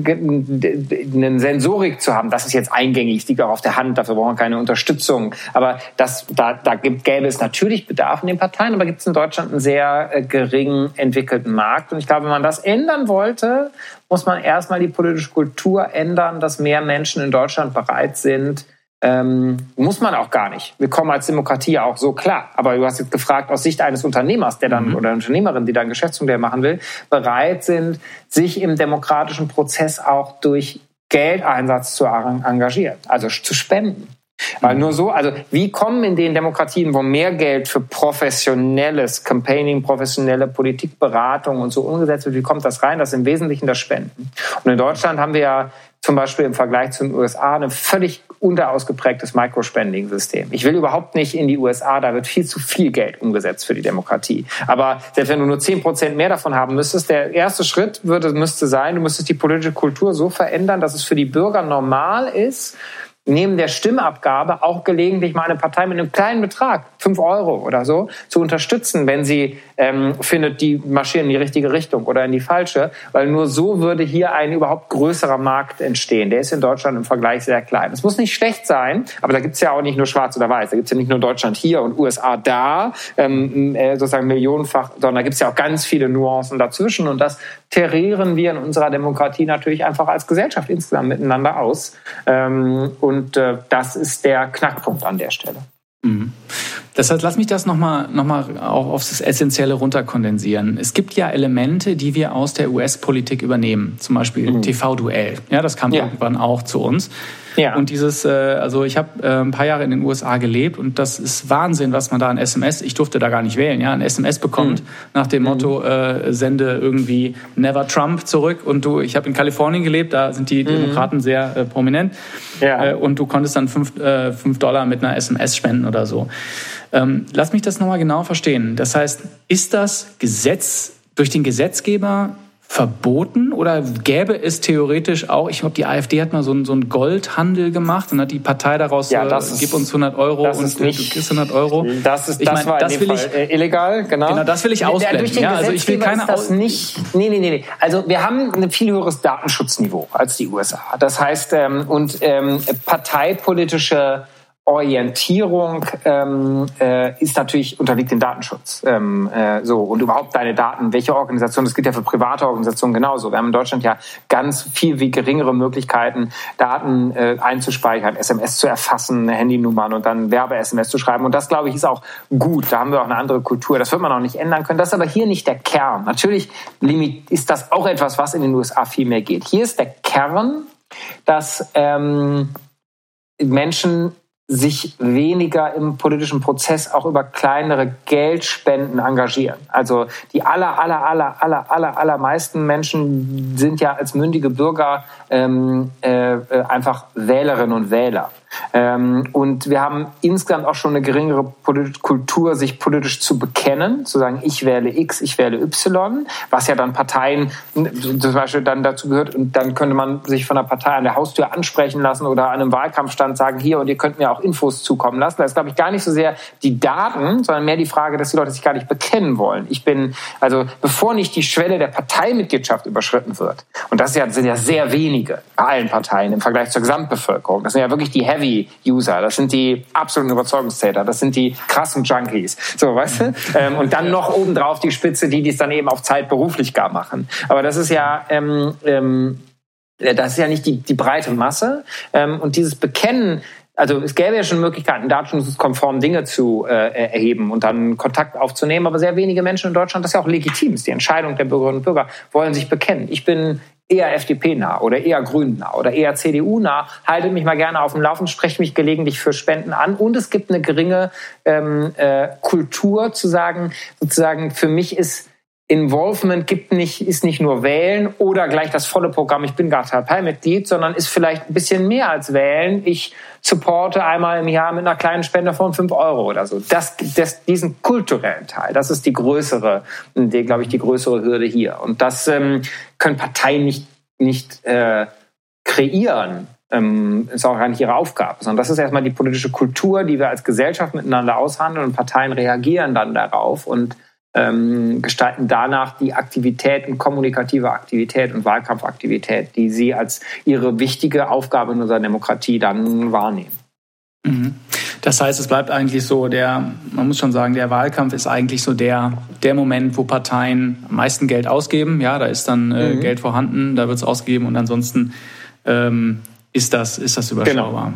eine Sensorik zu haben, das ist jetzt eingängig, liegt auch auf der Hand. Dafür brauchen wir keine Unterstützung. Aber das, da, da gibt, gäbe es natürlich Bedarf in den Parteien, aber gibt es in Deutschland einen sehr äh, gering entwickelten Markt. Und ich glaube, wenn man das ändern wollte, muss man erstmal die politische Kultur ändern, dass mehr Menschen in Deutschland bereit sind, ähm, muss man auch gar nicht. Wir kommen als Demokratie auch so klar. Aber du hast jetzt gefragt, aus Sicht eines Unternehmers, der dann mhm. oder Unternehmerin, die dann Geschäftsmodell machen will, bereit sind, sich im demokratischen Prozess auch durch Geldeinsatz zu engagieren, also zu spenden. Weil nur so, also wie kommen in den Demokratien, wo mehr Geld für professionelles Campaigning, professionelle Politikberatung und so umgesetzt wird, wie kommt das rein? Das ist im Wesentlichen das Spenden. Und in Deutschland haben wir ja zum Beispiel im Vergleich zu den USA ein völlig unterausgeprägtes Microspending-System. Ich will überhaupt nicht in die USA, da wird viel zu viel Geld umgesetzt für die Demokratie. Aber selbst wenn du nur zehn Prozent mehr davon haben müsstest, der erste Schritt würde, müsste sein, du müsstest die politische Kultur so verändern, dass es für die Bürger normal ist, neben der Stimmabgabe auch gelegentlich mal eine Partei mit einem kleinen Betrag, fünf Euro oder so, zu unterstützen, wenn sie ähm, findet, die marschieren in die richtige Richtung oder in die falsche, weil nur so würde hier ein überhaupt größerer Markt entstehen. Der ist in Deutschland im Vergleich sehr klein. Es muss nicht schlecht sein, aber da gibt's ja auch nicht nur schwarz oder weiß. Da gibt's ja nicht nur Deutschland hier und USA da, ähm, äh, sozusagen millionenfach, sondern da gibt's ja auch ganz viele Nuancen dazwischen und das terrieren wir in unserer Demokratie natürlich einfach als Gesellschaft insgesamt miteinander aus. Ähm, und äh, das ist der Knackpunkt an der Stelle. Mhm. Das heißt, lass mich das nochmal noch mal auch aufs Essentielle runterkondensieren. Es gibt ja Elemente, die wir aus der US-Politik übernehmen. Zum Beispiel mhm. TV-Duell. Ja, das kam ja. irgendwann auch zu uns. Ja. Und dieses, äh, also ich habe äh, ein paar Jahre in den USA gelebt und das ist Wahnsinn, was man da an SMS, ich durfte da gar nicht wählen, ja, ein SMS bekommt mhm. nach dem Motto, mhm. äh, sende irgendwie Never Trump zurück und du, ich habe in Kalifornien gelebt, da sind die mhm. Demokraten sehr äh, prominent ja. äh, und du konntest dann fünf, äh, fünf Dollar mit einer SMS spenden oder so. Ähm, lass mich das nochmal genau verstehen. Das heißt, ist das Gesetz durch den Gesetzgeber verboten oder gäbe es theoretisch auch, ich glaube, die AfD hat mal so einen, so einen Goldhandel gemacht und hat die Partei daraus, ja, das äh, gib uns 100 Euro und nicht, du kriegst 100 Euro. Das, ist, ich das mein, war das will Fall ich, äh, illegal, genau. Genau, das will ich ausblenden. Ja, also ich will keine das nicht, nee, nee, nee, nee. Also wir haben ein viel höheres Datenschutzniveau als die USA. Das heißt, ähm, und ähm, parteipolitische Orientierung ähm, äh, ist natürlich unterliegt dem Datenschutz. Ähm, äh, so und überhaupt deine Daten, welche Organisation, das gilt ja für private Organisationen genauso. Wir haben in Deutschland ja ganz viel wie geringere Möglichkeiten, Daten äh, einzuspeichern, SMS zu erfassen, Handynummern und dann Werbe-SMS zu schreiben. Und das, glaube ich, ist auch gut. Da haben wir auch eine andere Kultur. Das wird man auch nicht ändern können. Das ist aber hier nicht der Kern. Natürlich ist das auch etwas, was in den USA viel mehr geht. Hier ist der Kern, dass ähm, Menschen sich weniger im politischen Prozess auch über kleinere Geldspenden engagieren. Also die aller, aller, aller, aller, aller, allermeisten Menschen sind ja als mündige Bürger ähm, äh, einfach Wählerinnen und Wähler. Ähm, und wir haben insgesamt auch schon eine geringere Kultur, sich politisch zu bekennen, zu sagen, ich wähle X, ich wähle Y, was ja dann Parteien zum Beispiel dann dazu gehört. Und dann könnte man sich von der Partei an der Haustür ansprechen lassen oder an einem Wahlkampfstand sagen, hier und ihr könnt mir auch Infos zukommen lassen. Da ist, glaube ich, gar nicht so sehr die Daten, sondern mehr die Frage, dass die Leute sich gar nicht bekennen wollen. Ich bin, also bevor nicht die Schwelle der Parteimitgliedschaft überschritten wird, und das sind ja sehr wenige bei allen Parteien im Vergleich zur Gesamtbevölkerung, das sind ja wirklich die Heavy Heavy-User, das sind die absoluten Überzeugungstäter, das sind die krassen Junkies. So, weißt du? [LAUGHS] Ähm, und dann noch obendrauf die Spitze, die dies dann eben auf Zeit beruflich gar machen. Aber das ist ja, ähm, ähm, das ist ja nicht die, die breite Masse. Ähm, und dieses Bekennen, also es gäbe ja schon Möglichkeiten, datenschutzkonform Dinge zu äh, erheben und dann Kontakt aufzunehmen, aber sehr wenige Menschen in Deutschland, das ist ja auch legitim, ist die Entscheidung der Bürgerinnen und Bürger, wollen sich bekennen. Ich bin eher FDP-nah oder eher Grün-nah oder eher CDU-nah, haltet mich mal gerne auf dem Laufen, sprecht mich gelegentlich für Spenden an. Und es gibt eine geringe ähm, äh, Kultur zu sagen, sozusagen, für mich ist Involvement gibt nicht, ist nicht nur wählen oder gleich das volle Programm, ich bin gar Parteimitglied, sondern ist vielleicht ein bisschen mehr als wählen. Ich supporte einmal im Jahr mit einer kleinen Spende von fünf Euro oder so. Das, das, diesen kulturellen Teil, das ist die größere, die, glaube ich, die größere Hürde hier. Und das ähm, können Parteien nicht, nicht äh, kreieren. Ähm, ist auch gar nicht ihre Aufgabe, sondern das ist erstmal die politische Kultur, die wir als Gesellschaft miteinander aushandeln und Parteien reagieren dann darauf und ähm, gestalten danach die Aktivitäten, kommunikative Aktivität und Wahlkampfaktivität, die sie als ihre wichtige Aufgabe in unserer Demokratie dann wahrnehmen. Mhm. Das heißt, es bleibt eigentlich so, der, man muss schon sagen, der Wahlkampf ist eigentlich so der, der Moment, wo Parteien am meisten Geld ausgeben. Ja, da ist dann äh, mhm. Geld vorhanden, da wird es ausgegeben und ansonsten ähm, ist, das, ist das überschaubar.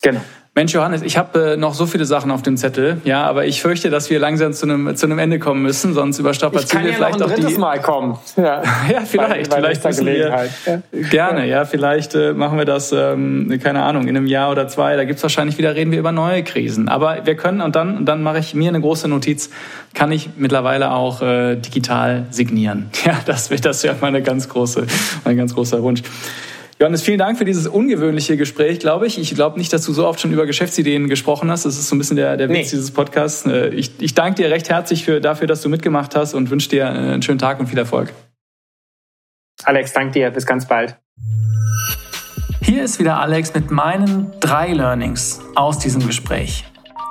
Genau. genau. Mensch, Johannes, ich habe äh, noch so viele Sachen auf dem Zettel, ja, aber ich fürchte, dass wir langsam zu einem zu einem Ende kommen müssen, sonst überstrapazieren wir ja vielleicht noch ein drittes die... Mal kommen. Ja, [LAUGHS] ja vielleicht, bei, bei vielleicht müssen wir ja. gerne, ja, vielleicht äh, machen wir das, ähm, keine Ahnung, in einem Jahr oder zwei. Da gibt's wahrscheinlich wieder reden wir über neue Krisen. Aber wir können und dann und dann mache ich mir eine große Notiz, kann ich mittlerweile auch äh, digital signieren. [LAUGHS] Ja, das wird das wäre meine ganz große, mein ganz großer Wunsch. Johannes, vielen Dank für dieses ungewöhnliche Gespräch, glaube ich. Ich glaube nicht, dass du so oft schon über Geschäftsideen gesprochen hast. Das ist so ein bisschen der, der Witz nee. dieses Podcasts. Äh, ich, ich danke dir recht herzlich für, dafür, dass du mitgemacht hast und wünsche dir äh, einen schönen Tag und viel Erfolg. Alex, danke dir. Bis ganz bald. Hier ist wieder Alex mit meinen drei Learnings aus diesem Gespräch.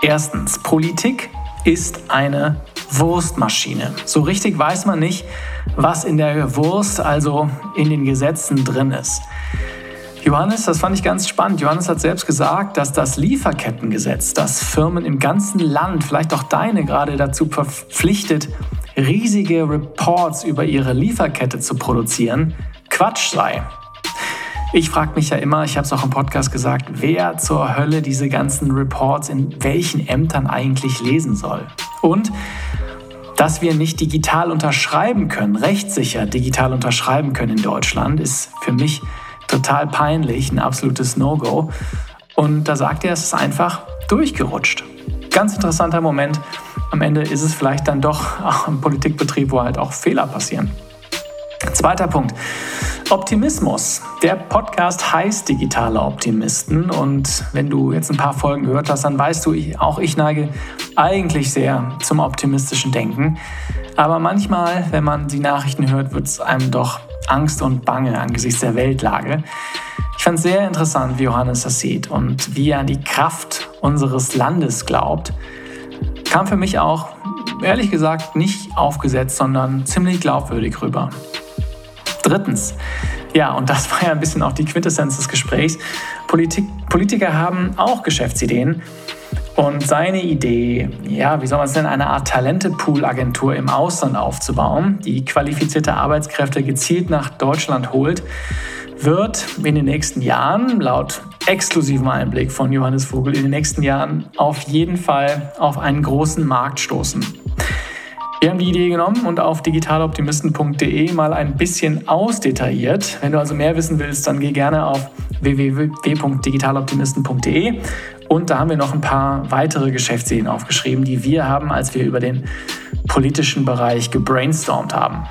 Erstens, Politik ist eine Wurstmaschine. So richtig weiß man nicht, was in der Wurst, also in den Gesetzen drin ist. Johannes, das fand ich ganz spannend. Johannes hat selbst gesagt, dass das Lieferkettengesetz, das Firmen im ganzen Land, vielleicht auch deine gerade dazu verpflichtet, riesige Reports über ihre Lieferkette zu produzieren, Quatsch sei. Ich frage mich ja immer, ich habe es auch im Podcast gesagt, wer zur Hölle diese ganzen Reports in welchen Ämtern eigentlich lesen soll. Und dass wir nicht digital unterschreiben können, rechtssicher digital unterschreiben können in Deutschland, ist für mich total peinlich, ein absolutes No-Go. Und da sagt er, es ist einfach durchgerutscht. Ganz interessanter Moment. Am Ende ist es vielleicht dann doch auch im Politikbetrieb, wo halt auch Fehler passieren. Zweiter Punkt. Optimismus. Der Podcast heißt Digitale Optimisten und wenn du jetzt ein paar Folgen gehört hast, dann weißt du, auch ich neige eigentlich sehr zum optimistischen Denken. Aber manchmal, wenn man die Nachrichten hört, wird es einem doch Angst und Bange angesichts der Weltlage. Ich fand es sehr interessant, wie Johannes das sieht und wie er an die Kraft unseres Landes glaubt. Kam für mich auch, ehrlich gesagt, nicht aufgesetzt, sondern ziemlich glaubwürdig rüber. Drittens, Ja, und das war ja ein bisschen auch die Quintessenz des Gesprächs. Politik, Politiker haben auch Geschäftsideen. Und seine Idee, ja, wie soll man es nennen, eine Art Talentepool-Agentur im Ausland aufzubauen, die qualifizierte Arbeitskräfte gezielt nach Deutschland holt, wird in den nächsten Jahren, laut exklusivem Einblick von Johannes Vogel, in den nächsten Jahren auf jeden Fall auf einen großen Markt stoßen. Wir haben die Idee genommen und auf digitaloptimisten.de mal ein bisschen ausdetailliert. Wenn du also mehr wissen willst, dann geh gerne auf www.digitaloptimisten.de und da haben wir noch ein paar weitere Geschäftsideen aufgeschrieben, die wir haben, als wir über den politischen Bereich gebrainstormt haben.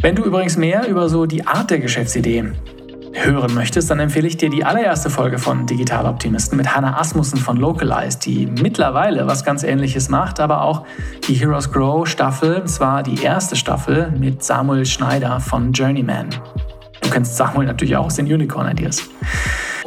Wenn du übrigens mehr über so die Art der Geschäftsidee hören möchtest, dann empfehle ich dir die allererste Folge von Digital Optimisten mit Hannah Asmussen von Localize, die mittlerweile was ganz ähnliches macht, aber auch die Heroes Grow Staffel, zwar die erste Staffel mit Samuel Schneider von Journeyman. Du kennst Samuel natürlich auch aus den Unicorn Ideas.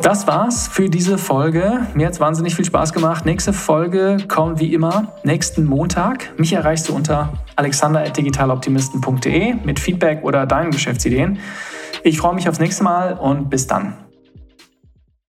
Das war's für diese Folge. Mir hat's wahnsinnig viel Spaß gemacht. Nächste Folge kommt wie immer nächsten Montag. Mich erreichst du unter alexander.digitaloptimisten.de mit Feedback oder deinen Geschäftsideen. Ich freue mich aufs nächste Mal und bis dann.